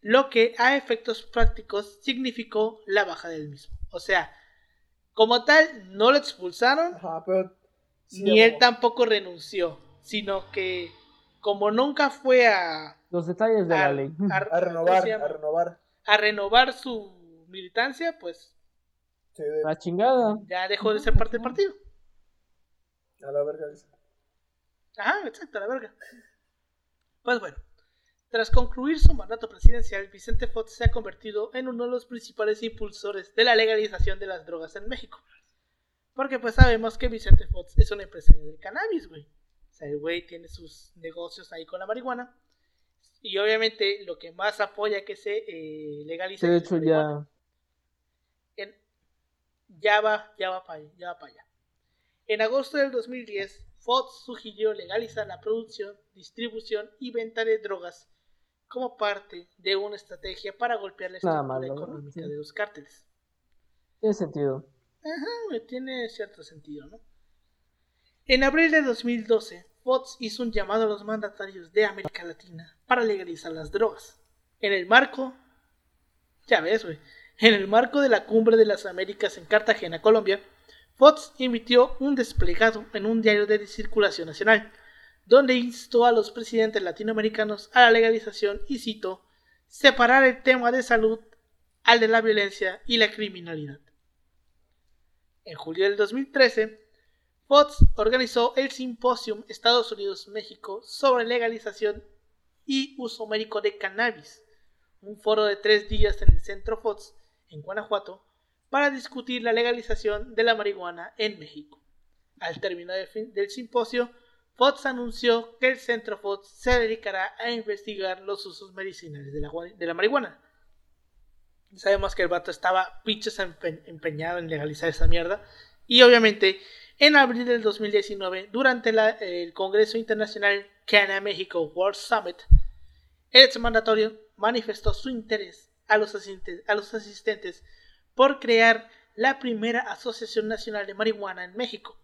lo que a efectos prácticos significó la baja del mismo. O sea, como tal, no lo expulsaron, Ajá, pero ni él tampoco renunció, sino que como nunca fue a... Los detalles de la ley. A, renovar, a renovar. A renovar su militancia, pues... La chingada. Ya dejó de ser parte del partido. A la verga. Ajá, exacto, a la verga. Pues bueno, tras concluir su mandato presidencial, Vicente Fox se ha convertido en uno de los principales impulsores de la legalización de las drogas en México. Porque pues sabemos que Vicente Fox es un empresario del cannabis, güey. O sea, el güey tiene sus negocios ahí con la marihuana. Y obviamente lo que más apoya que se eh, legalice. De hecho, ya. Ya va, ya va para allá, ya va para allá. En agosto del 2010, Fox sugirió legalizar la producción, distribución y venta de drogas como parte de una estrategia para golpear la estructura económica de los cárteles. Tiene sentido. Ajá, tiene cierto sentido, ¿no? En abril de 2012, Fox hizo un llamado a los mandatarios de América Latina para legalizar las drogas. En el marco, ya ves, güey, en el marco de la Cumbre de las Américas en Cartagena, Colombia, Fox emitió un desplegado en un diario de circulación nacional, donde instó a los presidentes latinoamericanos a la legalización y cito, separar el tema de salud al de la violencia y la criminalidad. En julio del 2013, Fox organizó el Simposium Estados Unidos-México sobre legalización y uso médico de cannabis, un foro de tres días en el Centro Fox, en Guanajuato, para discutir la legalización de la marihuana en México. Al término del simposio, Fox anunció que el Centro Fox se dedicará a investigar los usos medicinales de la, marihuana. Sabemos que el vato estaba pinches empeñado en legalizar esa mierda. Y obviamente, en abril del 2019, durante el Congreso Internacional Cana México World Summit, el ex mandatorio manifestó su interés a los, a los asistentes por crear la primera Asociación Nacional de Marihuana en México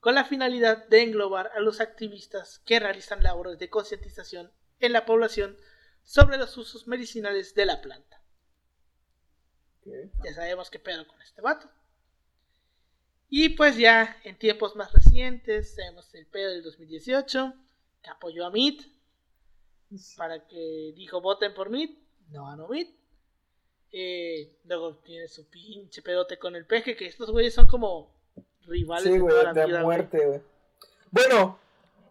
con la finalidad de englobar a los activistas que realizan labores de concientización en la población sobre los usos medicinales de la planta. Ya sabemos qué pedo con este vato. Y pues ya en tiempos más recientes, tenemos el pedo del 2018, que apoyó a MIT, para que dijo voten por MIT, no ganó MIT. Eh, luego tiene su pinche pedote con el peje, que estos güeyes son como rivales sí, güey, de, muerte, güey. Bueno,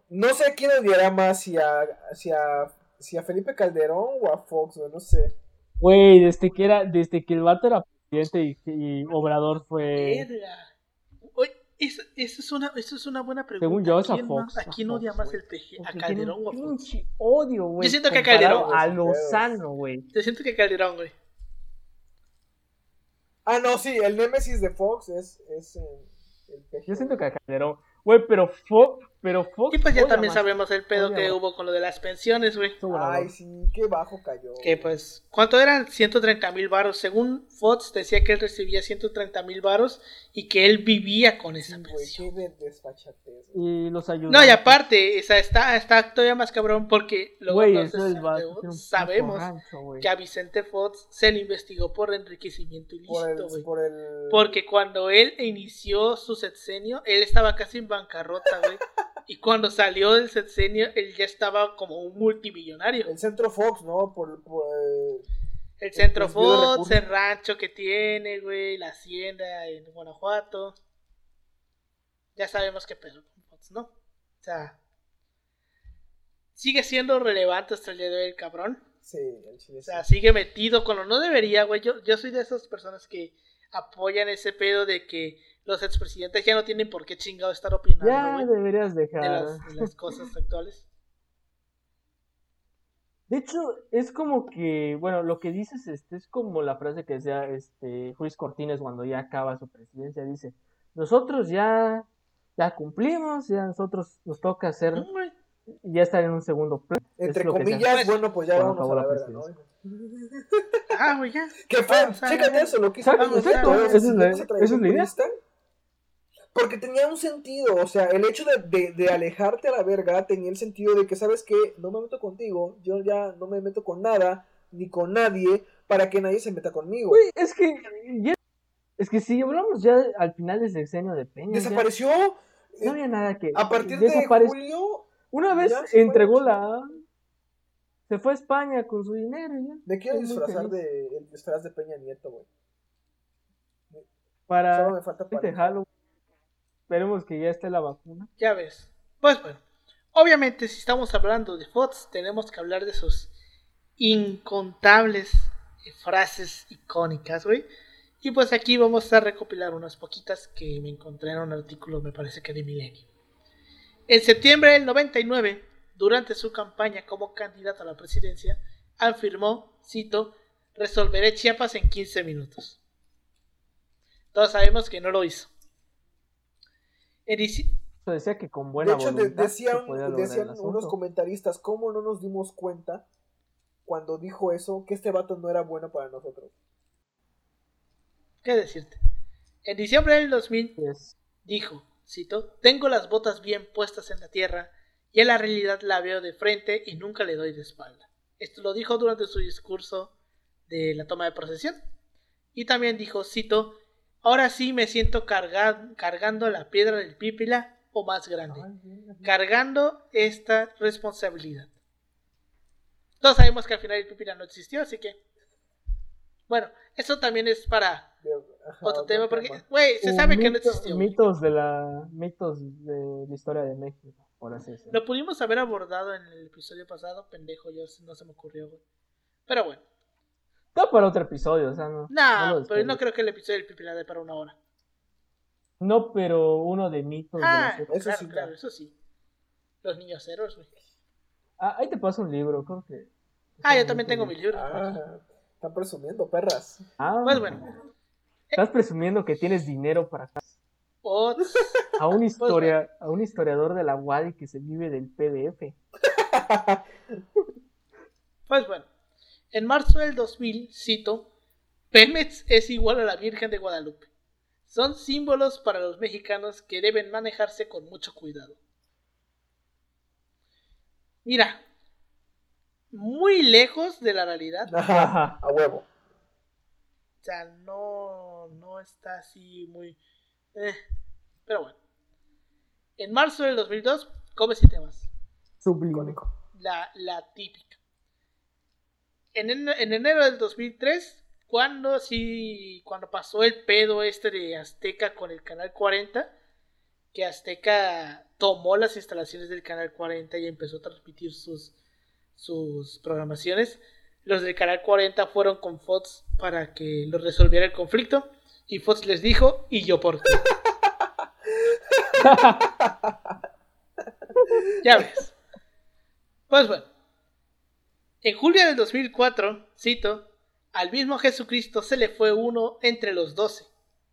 no sé quién odiará más, si a, si a, si a Felipe Calderón o a Fox, güey, no sé. Güey, desde que era, desde que el vato era presidente y, Obrador fue. Oye, eso, es una, eso es una buena pregunta. Según yo, es a Fox. ¿A quién odia más el PG? ¿A Calderón o a Fox? odio, güey. Yo siento que a Calderón. A Lozano, güey. Yo siento que a Calderón, güey. Ah, no, sí, el némesis de Fox es, es eh, yo siento que a Calderón. Güey, pero Fox. Pero Fox. Y pues ya también sabemos el pedo que hubo con lo de las pensiones, güey. Ay, sí, qué bajo cayó. Que pues, ¿cuánto eran? 130 mil varos. Según Fox decía que él recibía 130 mil varos y que él vivía con esa pensión. Güey, qué desfachatez. Y los ayudó. No, y aparte, esa está, está todavía más cabrón porque luego sabemos que a Vicente Fox se le investigó por enriquecimiento ilícito, güey. Por el... Porque cuando él inició su sexenio, él estaba casi en bancarrota, güey. Y cuando salió del sexenio, él ya estaba como un multimillonario. El Centro Fox, ¿no? Por, el Centro Fox, el rancho que tiene, güey, la hacienda en Guanajuato. Ya sabemos qué pedo con Fox, ¿no? O sea, sigue siendo relevante hasta el día de hoy el cabrón. Sí, el chile O sea, sigue metido con lo no debería, güey. Yo, yo soy de esas personas que apoyan ese pedo de que los expresidentes ya no tienen por qué chingado estar opinando. Ya deberías dejar. De las, cosas actuales. De hecho, es como que, bueno, lo que dices este, es como la frase que decía este, Luis Cortines cuando ya acaba su presidencia. Dice, nosotros ya, ya cumplimos, ya nosotros nos toca hacer, ya estar en un segundo plano. Entre comillas, bueno, pues ya vamos a la, verdad, ¿no? Ah, güey, ya. ¿Qué fue? Chécate eso, lo que hizo. Esa es la idea. Porque tenía un sentido, o sea, el hecho de, de, alejarte a la verga tenía el sentido de que, ¿sabes qué? No me meto contigo, yo ya no me meto con nada, ni con nadie, para que nadie se meta conmigo. Güey, es que, es que si hablamos ya al final del sexenio de Peña. Desapareció, No había nada que. A partir de julio, Una vez entregó la. Se fue a España con su dinero ya. Estoy muy disfrazar de el disfraz de Peña Nieto, güey. Para Solo me falta para Halloween. Esperemos que ya esté la vacuna. Ya ves. Pues bueno, obviamente si estamos hablando de Fox, tenemos que hablar de sus incontables eh, frases icónicas, güey. Y pues aquí vamos a recopilar unas poquitas que me encontré en un artículo, me parece que de Milenio. En septiembre del 99, durante su campaña como candidato a la presidencia, afirmó, cito, resolveré Chiapas en 15 minutos. Todos sabemos que no lo hizo. Eso decía que con buena de hecho, voluntad decían, decían unos comentaristas, ¿cómo no nos dimos cuenta cuando dijo eso que este vato no era bueno para nosotros? ¿Qué decirte? En diciembre del 2000 Es- dijo, cito, tengo las botas bien puestas en la tierra y en la realidad la veo de frente y nunca le doy de espalda. Esto lo dijo durante su discurso de la toma de procesión. Y también dijo, cito, ahora sí me siento carga- cargando la piedra del pípila o más grande, cargando esta responsabilidad. Todos sabemos que al final el pípila no existió, así que... Bueno, eso también es para ajá, otro tema, porque, güey, se Un sabe que no existió. Mitos de la mitos de la historia de México, por así decirlo. Lo pudimos haber abordado en el episodio pasado, pendejo, yo no se me ocurrió, güey. Pero bueno, Está para otro episodio, o sea, no. nah, no pero no creo que el episodio del Pipila dé para una hora. No, pero uno de mitos de Ah, las épocas. Eso claro, sí, claro, eso sí. Los niños héroes, güey. Ah, ahí te paso un libro, creo que. Ah, yo también tengo mis libros. güey. Ah, están presumiendo, perras. Ah, Pues bueno, Estás presumiendo que tienes dinero para a un historia, a un historiador de la UAD que se vive del PDF. pues bueno. En marzo del 2000, cito, Pemex es igual a la Virgen de Guadalupe. Son símbolos para los mexicanos que deben manejarse con mucho cuidado. Mira, muy lejos de la realidad. Ajá, a huevo. O sea, no, no está así muy... eh, Pero bueno. En marzo del 2002, comes y te vas. Sublime. Icónico. La, la típica. En, en, en enero del 2003, cuando sí, cuando pasó el pedo este de Azteca con el Canal 40, que Azteca tomó las instalaciones del Canal 40 y empezó a transmitir sus, sus programaciones, los del Canal 40 fueron con Fox para que lo resolviera el conflicto y Fox les dijo, y yo por qué. ya ves. Pues bueno. En julio del 2004, cito, al mismo Jesucristo se le fue uno entre los doce.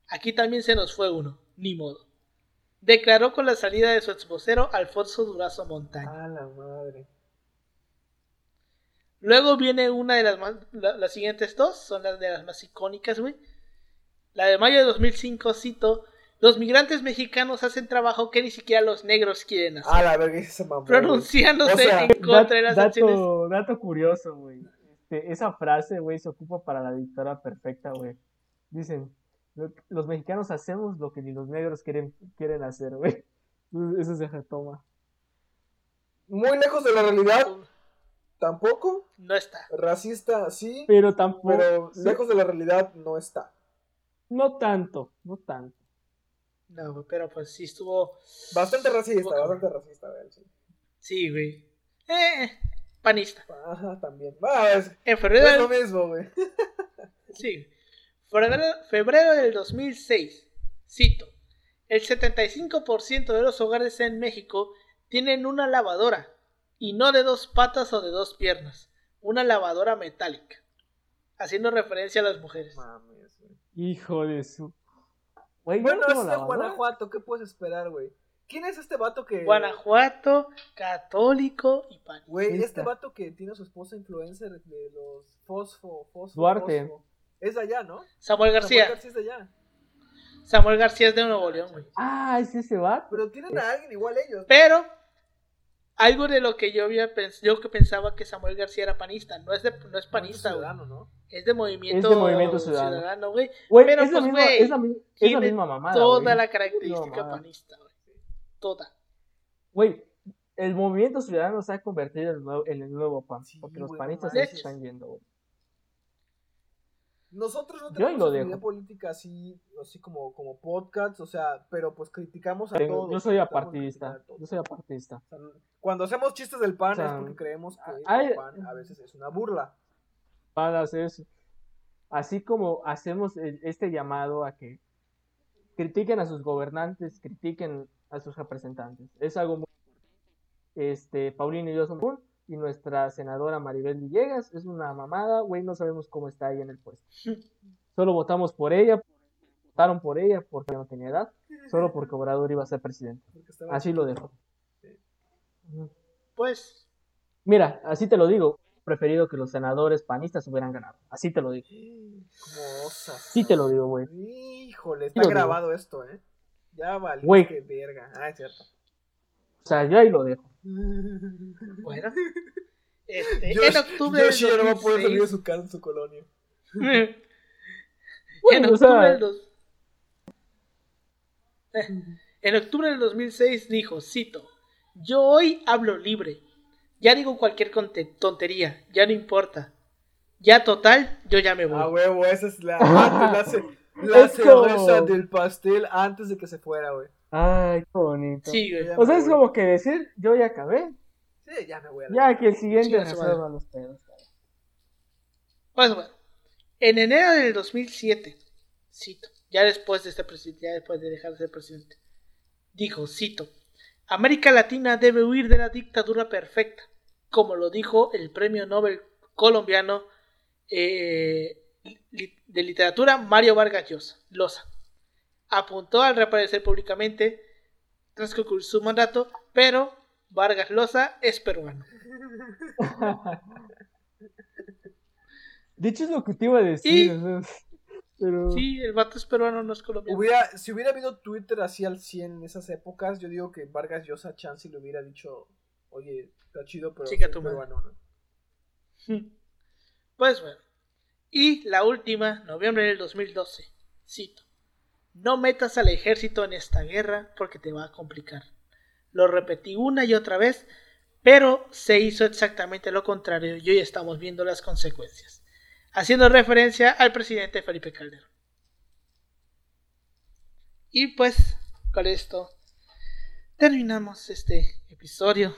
Aquí también se nos fue uno, ni modo. Declaró con la salida de su exvocero Alfonso Durazo Montaña. A la madre. Luego viene una de las más. la- las siguientes dos son las de las más icónicas, güey. La de mayo de 2005, cito. Los migrantes mexicanos hacen trabajo que ni siquiera los negros quieren hacer. A la verga, ese mamón. pronunciándose O sea, en contra de las dato, acciones. dato curioso, güey. Este, esa frase, güey, se ocupa para la dictadura perfecta, güey. Dicen, "Lo- los mexicanos hacemos lo que ni los negros quieren, quieren hacer, güey. Eso se retoma. Muy lejos de la realidad, tampoco. No está. Racista, sí. Pero tampoco. Pero sí, lejos de la realidad no está. No tanto, no tanto. No, pero pues sí estuvo. Bastante racista, Estuvo bastante racista, güey, sí. Sí, güey. Eh, panista. Ajá, también. Ah, es, En febrero, es lo del- mismo, güey. sí. Febrero, febrero del 2006. Cito. El 75% de los hogares en México tienen una lavadora. Y no de dos patas o de dos piernas. Una lavadora metálica. Haciendo referencia a las mujeres. Mames, güey. Hijo de su. Güey, Bueno, es de. Guanajuato, ¿qué puedes esperar, güey? ¿Quién es este vato que. Guanajuato, católico y pan. Güey, este vato que tiene a su esposa influencer de los Fosfo, Fosfo. Duarte. Fosfo. Es de allá, ¿no? Samuel Samuel García. García es de allá. Samuel García es de Nuevo León, güey. Ah, es ese vato. Pero tienen a alguien igual ellos. Pero algo de lo que yo había pens- yo que pensaba que Samuel García era panista, no es de, no es panista. Ciudadano, ¿no? Es de movimiento, Es de Movimiento Ciudadano. güey. Güey, Pero, es, la pues, güey, es, es la misma mamada. Toda la característica panista, güey. toda. Güey, el movimiento ciudadano se ha convertido en el nuevo, en el nuevo PAN. Sí, porque los panistas se están yendo, güey. Nosotros no tenemos opinión política así, así como, como podcast, o sea, pero pues criticamos a Tengo- todos. Yo soy apartidista. Yo soy apartidista. O sea, cuando hacemos chistes del pan O sea, es porque creemos que hay- el pan a veces es una burla. Para hacer eso. Así como hacemos este llamado a que critiquen a sus gobernantes, critiquen a sus representantes. Es algo muy importante. Este, Paulino y yo somos y nuestra senadora Maribel Villegas es una mamada, güey, no sabemos cómo está ahí en el puesto. Solo votamos por ella, votaron por ella porque no tenía edad, solo porque Obrador iba a ser presidente. Así lo dejo. Pues, Mira, así te lo digo, he preferido que los senadores panistas hubieran ganado. Así te lo digo. Como osas. Sí te lo digo, güey. Híjole, está digo. grabado esto, ¿eh? Ya vale. Güey. Qué verga. Ah, es cierto. O sea, yo ahí lo dejo. bueno. Este, en Yoshi- octubre del Yoshi ya no va a poder salir de 2006, su casa en su colonia. en Bueno, o octubre sea- del dos- En octubre del 2006 dijo, cito, yo hoy hablo libre, ya digo cualquier tontería, ya no importa. Ya total, yo ya me voy. Ah, huevo, esa es la, la, la como- cerveza del pastel antes de que se fuera, güey. Ay, qué bonito. Sí, güey. Ya O sea, me es como que decir, yo ya acabé. Sí, ya me voy a la... Ya que el siguiente los pedos. Pues bueno, en enero del 2007, cito, ya después de este presidente, ya después de dejar de ser presidente, dijo, cito, América Latina debe huir de la dictadura perfecta, como lo dijo el premio Nobel colombiano eh, de literatura Mario Vargas Llosa. Llosa. Apuntó al reaparecer públicamente tras concluir su mandato, pero Vargas Llosa es peruano. De hecho, es lo que te iba a decir. Y- o sea, pero... Sí, el vato es peruano, no es colombiano. Hubiera, si hubiera habido Twitter así al 100 en esas épocas, yo digo que Vargas Llosa Chance le hubiera dicho, oye, está chido, pero Chica soy peruano, ¿no? Pues bueno. Y la última, noviembre del 2012. Cito. No metas al ejército en esta guerra porque te va a complicar. Lo repetí una y otra vez, pero se hizo exactamente lo contrario y hoy estamos viendo las consecuencias. Haciendo referencia al presidente Felipe Calderón. Y pues, con esto terminamos este episodio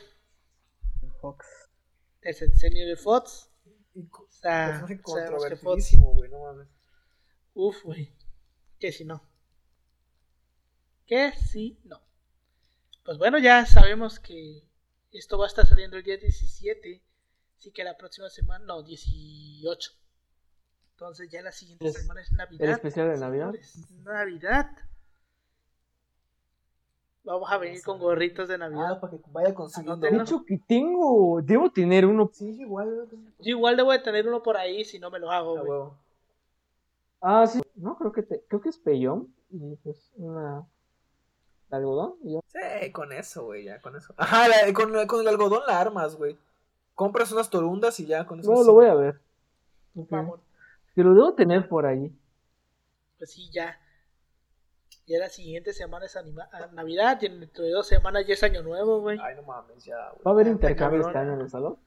Fox. del sexenio de Fox. O sea, que Fox no mames. Uf, güey. Que si no. Que si no. Pues bueno, ya sabemos que esto va a estar saliendo el día 17. Así que la próxima semana, no, 18. Entonces ya la siguiente Es semana es Navidad. el especial de Navidad. señores, Navidad. Vamos a venir con gorritos de Navidad. Ah, para que vaya consiguiendo. De hecho, que tengo. Debo tener uno. Sí, igual, güey. Yo igual debo de tener uno por ahí si no me lo hago, Ah, güey. Ah, sí. No, creo que te... creo que es peyón. Y pues una. De algodón. Y ya. Sí, con eso, güey, ya, con eso. Ajá, la- con, con el algodón la armas, güey. Compras unas torundas y ya con eso. No, lo voy a ver. Ok. Vamos. Que lo debo tener por ahí. Pues sí, ya. Ya la siguiente semana es anima- a Navidad y dentro de dos semanas ya es Año Nuevo, güey. Ay, no mames, ya, güey. ¿Va a haber Ah, intercambio este año en el salón?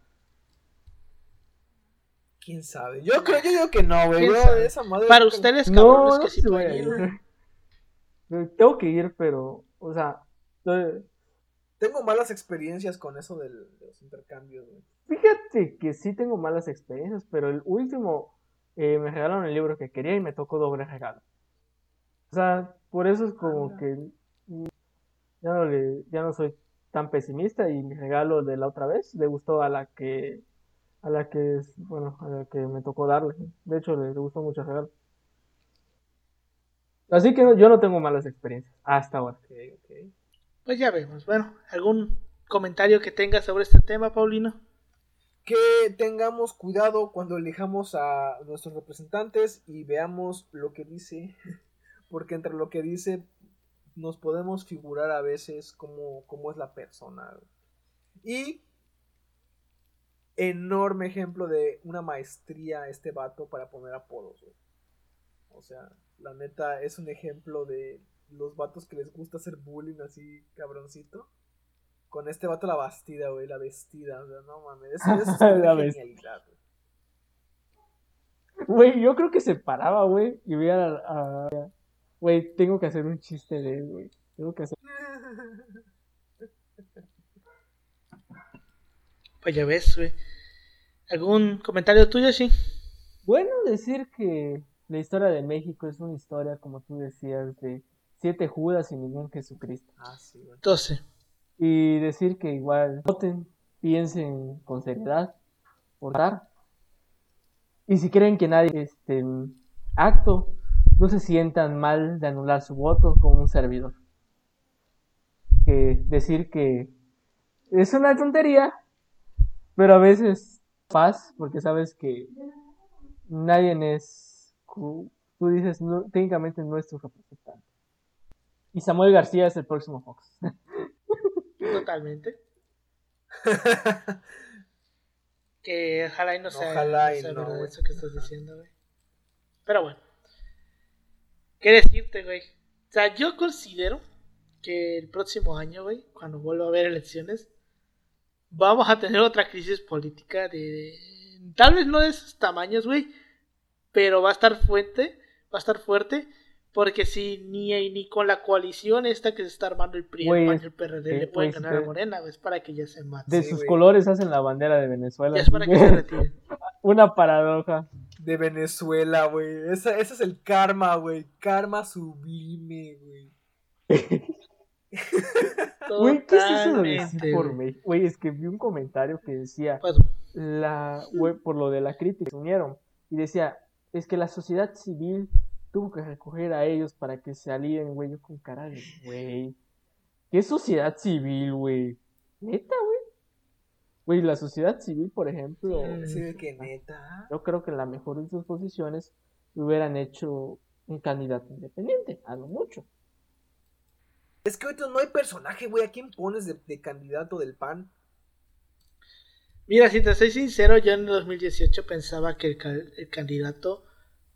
¿Quién sabe? Yo creo, yo digo que no, güey. ¿Quién Yo esa madre. Para ustedes, cabrones, No, que sí sí voy a pueden ir, güey. ir. Pero Tengo que ir, pero. O sea. Tengo malas experiencias con eso del- de los intercambios, güey. Fíjate que sí tengo malas experiencias, pero el último eh, me regalaron el libro que quería y me tocó doble regalo. O sea, por eso es como Ah, que ya no, le, ya no soy tan pesimista y mi regalo de la otra vez le gustó a la que a la que es, bueno, a la que me tocó darle. De hecho, le, le gustó mucho el regalo. Así que no- yo no tengo malas experiencias hasta ahora. Ok, ok. Pues ya vemos. Bueno, ¿algún comentario que tengas sobre este tema, Paulino? Que tengamos cuidado cuando elijamos a nuestros representantes y veamos lo que dice. Porque entre lo que dice nos podemos figurar a veces cómo, cómo es la persona. güey. Y enorme ejemplo de una maestría este vato para poner apodos. güey. O sea, la neta es un ejemplo de los vatos que les gusta hacer bullying así, cabroncito. Con este vato la bastida, güey, la vestida. O sea, no mames. Eso, eso es La genialidad, güey. Güey, yo creo que se paraba, güey, y veía a... a- Güey, tengo que hacer un chiste de él, güey. Tengo que hacer... Pues ya ves, güey. ¿Algún comentario tuyo, sí? Bueno, decir que la historia de México es una historia, como tú decías, de siete Judas y ningún Jesucristo. Ah, sí, güey. 12. Y decir que igual voten, piensen con seriedad, votar. Y si creen que nadie este acto, no se sientan mal de anular su voto como un servidor. Que decir que es una tontería, pero a veces paz, porque sabes que nadie es, tú dices, no, técnicamente nuestro representante. Y Samuel García es el próximo Fox. Totalmente. Que ojalá y no sea, Ojalá no y sea no, verdad güey. eso que estás diciendo, güey. Pero bueno. ¿Qué decirte, güey? O sea, yo considero que el próximo año, güey, cuando vuelva a haber elecciones, vamos a tener otra crisis política de... de- tal vez no de esos tamaños, güey, pero va a estar fuerte, va a estar fuerte, porque si ni, ni con la coalición esta que se está armando el PRI, Güey, el PAN y el PRD eh, le pueden ganar a Morena, güey, es para que ya se mate. De sus colores hacen la bandera de Venezuela. Ya es para que se retiren. Una paradoja. De Venezuela, güey. Esa- Ese es el karma, güey. Karma sublime, güey. Güey, ¿qué es eso de Totalmente, decir por güey. México? Güey, es que vi un comentario que decía, Pues, la, güey, por lo de la crítica, se unieron. Y decía, es que la sociedad civil tuvo que recoger a ellos para que se alíen, güey. Yo con cara de, güey. ¿Qué sociedad civil, güey? Neta, güey. Güey, la sociedad civil, por ejemplo, Mm. Así de que neta. yo creo que en la mejor de sus posiciones hubieran hecho un candidato independiente, a lo mucho. Es que ahorita no hay personaje, güey. ¿A quién pones de, de candidato del PAN? Mira, si te soy sincero, yo en el 2018 pensaba que el, ca- el candidato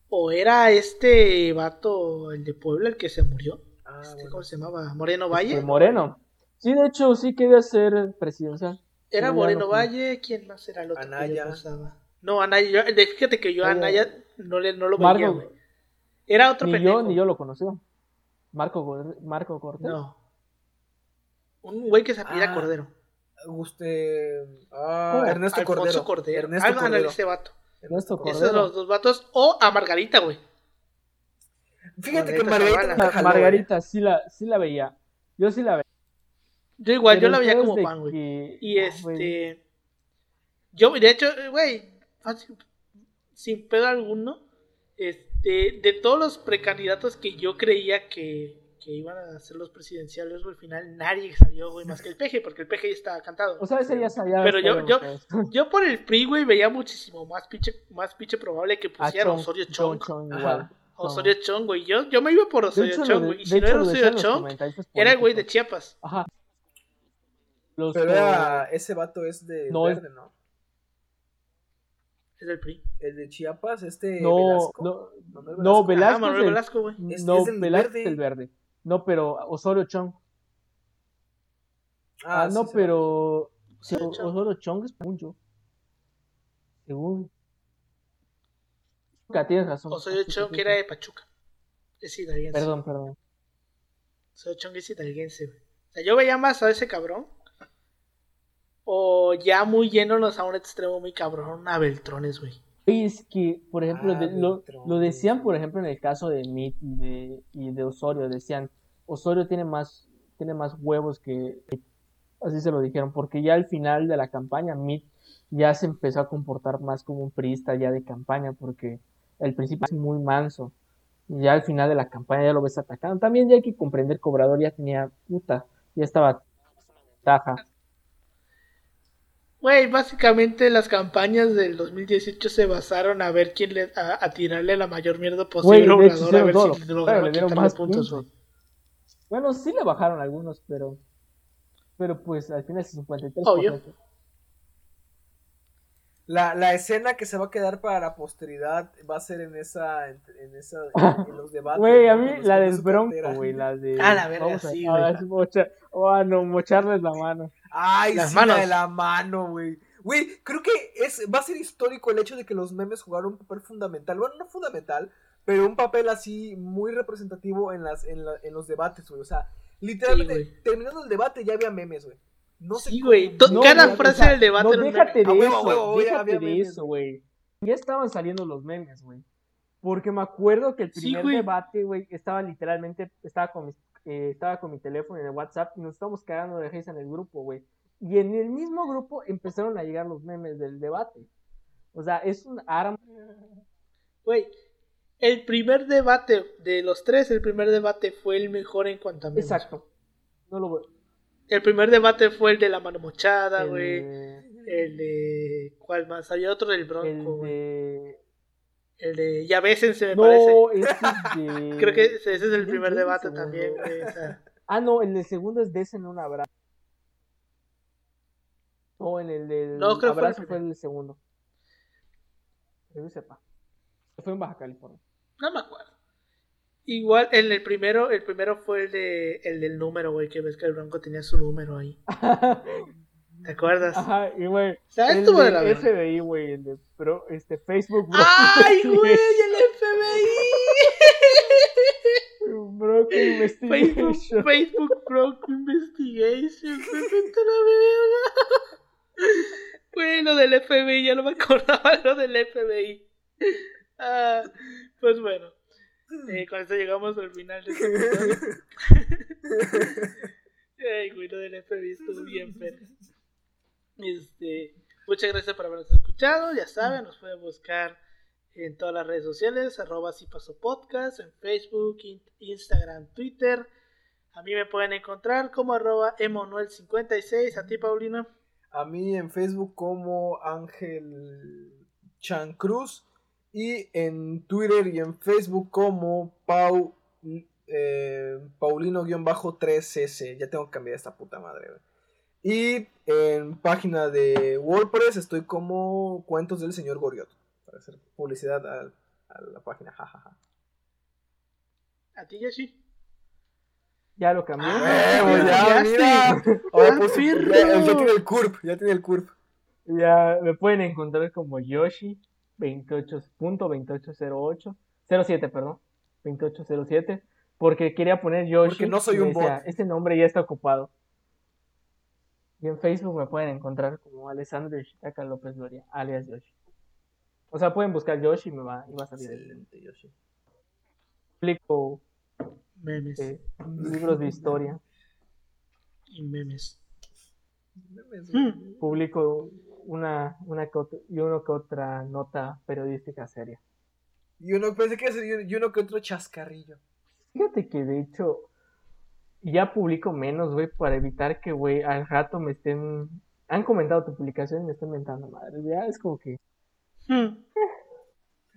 o era este vato, el de Puebla, el que se murió. Ah, Este, bueno. ¿Cómo se llamaba? Moreno Valle. Este, Moreno. Sí, de hecho, sí quería ser presidencial. Era Moreno no. Valle. ¿Quién más era el otro que Anaya. pensaba? No, Anaya. yo- fíjate que yo a Anaya no, le, no lo veía, Marco, güey. Era otro ni pendejo. yo, ni yo lo conocí. Marco, Marco Cortés. No. Un güey que se apellida Ah, Cordero. Usted. Ah, ¿Cómo? Ernesto Alfonso Cordero. Cordero. Ernesto Algo ándale, Cordero. ese vato. Ernesto Cordero. Esos son los dos vatos. O a Margarita, güey. Fíjate que Margarita me jaló, Margarita, sí la, sí la veía. Yo sí la veía. Yo igual, yo la veía como pan, güey. que- Y ah, este. Yo, de hecho, eh, güey, sin pedo alguno, este, de todos los precandidatos que yo creía que, que iban a ser los presidenciales, güey, al final nadie salió, güey, más que el peje, porque el peje ya estaba cantado. O sea, ese ya sabía. Pero yo- yo-. Yo por el PRI, güey, veía muchísimo más pinche, más pinche probable que A pusiera Chong, Osorio Chong, igual. Osorio Chong, güey. Yo, yo me iba por Osorio Chong, güey. Y si no era Osorio Chong, era el güey de. Chiapas. Ajá. Los Pero ese vato es de verde, ¿no? Es del PRI. El de Chiapas, este No, Velasco. no, no, Velasco. Velasco. ah, güey. Es- no, es del Velasco verde. es el verde. No, pero Osorio Chong. Ah, sí, no, sí, pero sí, Osorio Chong. Osorio Chong es mucho. Según. Ah, Tienes razón. Osorio Chong, que era de Pachuca. Es hidalguense. Perdón, perdón. Osorio Chong es hidalguense, güey. O sea, yo veía más a ese cabrón. O ya muy yéndonos a un extremo muy cabrón, a Beltrones, güey. Oye, Es que, por ejemplo, Ah, de- lo, decían, por ejemplo, en el caso de Meade y de, y de Osorio, decían, Osorio tiene más, tiene más huevos que así se lo dijeron, porque ya al final de la campaña, Meade ya se empezó a comportar más como un priista ya de campaña, porque al principio es muy manso, y ya al final de la campaña ya lo ves atacando. También ya hay que comprender que Obrador ya tenía puta, ya estaba taja. Güey, básicamente las campañas del 2018 se basaron a ver quién le. a, a tirarle la mayor mierda posible a Obrador, a ver todo si lo- lograba claro, le dieron más puntos, puntos. Bueno, sí le bajaron algunos, pero. Pero pues al final es 53%. Obvio. La, la escena que se va a quedar para la posteridad va a ser en esa, en, en esa, en los debates. Güey, a mí la del bronco, güey, la de... Ah, la verga, vamos a- sí, a- güey. a mocha- o a no, mocharles la mano. Ay, Las sí, manos. la de la mano, güey. Güey, creo que es, va a ser histórico el hecho de que los memes jugaron un papel fundamental. Bueno, no fundamental, pero un papel así muy representativo en, las, en, la- en los debates, güey. O sea, literalmente, Sí, terminando el debate ya había memes, güey. No sé Sí, güey. No, cada frase o sea, del debate No, déjate de eso, déjate de eso, güey. Ya estaban saliendo los memes, güey. Porque me acuerdo que el primer debate, güey, estaba literalmente, estaba con, mis- eh, estaba con mi teléfono en el WhatsApp y nos estábamos cagando de risa en el grupo, güey. Y en el mismo grupo empezaron a llegar los memes del debate. O sea, es un arma. Güey, el primer debate de los tres, el primer debate fue el mejor en cuanto a memes. Exacto. No lo veo. El primer debate fue el de la mano mochada, El güey. El de. ¿Cuál más? Había otro del El Bronco, güey. de. El de. Ya bésense, me parece. No, ese es de. Creo que ese ese es el ¿Quién primer el debate también, güey. o sea, Ah, no, el del segundo es Desen un abrazo. No, en el del No, creo que fue el abrazo fue el segundo. Que yo sepa. Fue en Baja California. no me acuerdo. Igual, en el primero, el primero fue el de el del número, güey, que ves que el Bronco tenía su número ahí. ¿Te acuerdas? Ajá, y güey. el estuvo de la verga. FBI, güey, el de pro, este, Facebook. bro. ¡Ay, güey! ¡El FBI! Bro, Facebook, investigation. Facebook Bronco Investigation. güey, vete a la verga. Güey, lo del FBI, ya no me acordaba lo del FBI. Ah, pues bueno, eh, con esto llegamos al final de este episodio. Ay, güey, lo del FBI estuvo bien, perro. Este, muchas gracias por habernos escuchado. Ya saben, nos pueden buscar en todas las redes sociales, arroba si pasó podcast, en Facebook, in- Instagram, Twitter. A mí me pueden encontrar como arroba emanuel56. A ti, Paulino. A mí en Facebook como Ángel Chan Cruz. Y en Twitter y en Facebook como Pau, eh, Paulino-3S. Ya tengo que cambiar esta puta madre. güey. Y en página de WordPress estoy como Cuentos del Señor Goriot. Para hacer publicidad a, a la página. jajaja. A ti, Yoshi. Ya lo cambié. Ah, ¡Huevo, ya mira! Ahora Ah, pues, ya, ya tiene el curp, ya tiene el curp. Ya me pueden encontrar como Yoshi 28.2808 07, perdón. 2807 porque quería poner Yoshi. Porque no soy un decía, bot. Este nombre ya está ocupado. Y en Facebook me pueden encontrar como Alessandro Yoshitaka López Gloria, alias Yoshi. O sea, pueden buscar Yoshi y me va, y va a salir. Excelente, Yoshi. Publico Memes. eh, libros de historia. Y memes. Memes, Hmm. güey. Publico una, una que y uno que otra nota periodística seria. Y uno pensé que y uno que otro chascarrillo. Fíjate que de hecho ya publico menos, güey, para evitar que, güey, al rato me estén... Han comentado tu publicación y me estén mentando madre. Ya es como que... Hmm.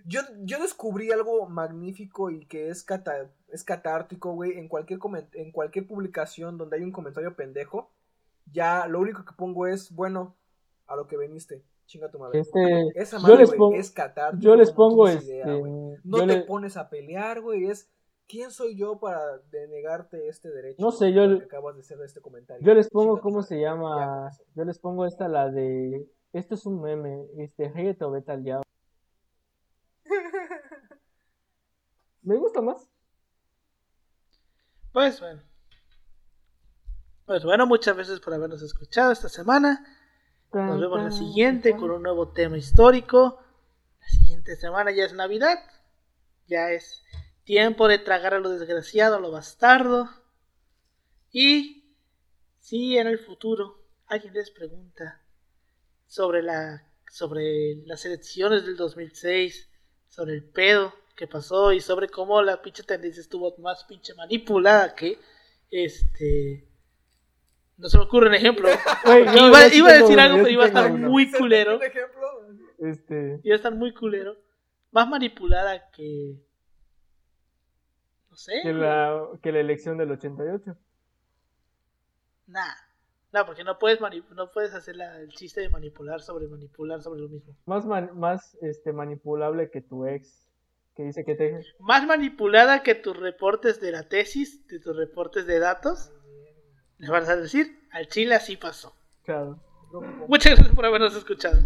Yo, yo descubrí algo magnífico y que es, cata- es catártico, güey. En cualquier, comen- en cualquier publicación donde hay un comentario pendejo, ya lo único que pongo es, bueno, a lo que veniste. Chinga tu madre. Este... Esa yo madre, les güey, pongo- es catártico. Yo les pongo este... idea, güey. No yo te le- pones a pelear, güey. Es, ¿quién soy yo para denegarte este derecho? No sé, yo- porque acabas de hacer este comentario. Yo les pongo Chinga cómo madre. se llama... Yo les pongo esta, la de... Esto es un meme. Este, ríete o vete al diablo. Me gusta más. Pues bueno. Pues bueno, muchas veces por habernos escuchado esta semana. Nos vemos la siguiente con un nuevo tema histórico. La siguiente semana ya es Navidad. Ya es tiempo de tragar a lo desgraciado, a lo bastardo. Y si en el futuro alguien les pregunta sobre la sobre las elecciones del 2006, sobre el pedo que pasó y sobre cómo la pinche tendencia estuvo más pinche manipulada que este no se me ocurre un ejemplo. Iba, iba a decir algo, pero iba a estar muy culero. Este... Iba a estar muy culero. Más manipulada que. No sé. Que la, que la elección del 88. Nah. No, nah, porque no puedes, no puedes hacer el chiste de manipular sobre manipular sobre lo mismo. Más, más este, manipulable que tu ex, que dice que te... Más manipulada que tus reportes de la tesis, de tus reportes de datos. Les vas a decir, al chile así pasó. Claro. Muchas gracias por habernos escuchado.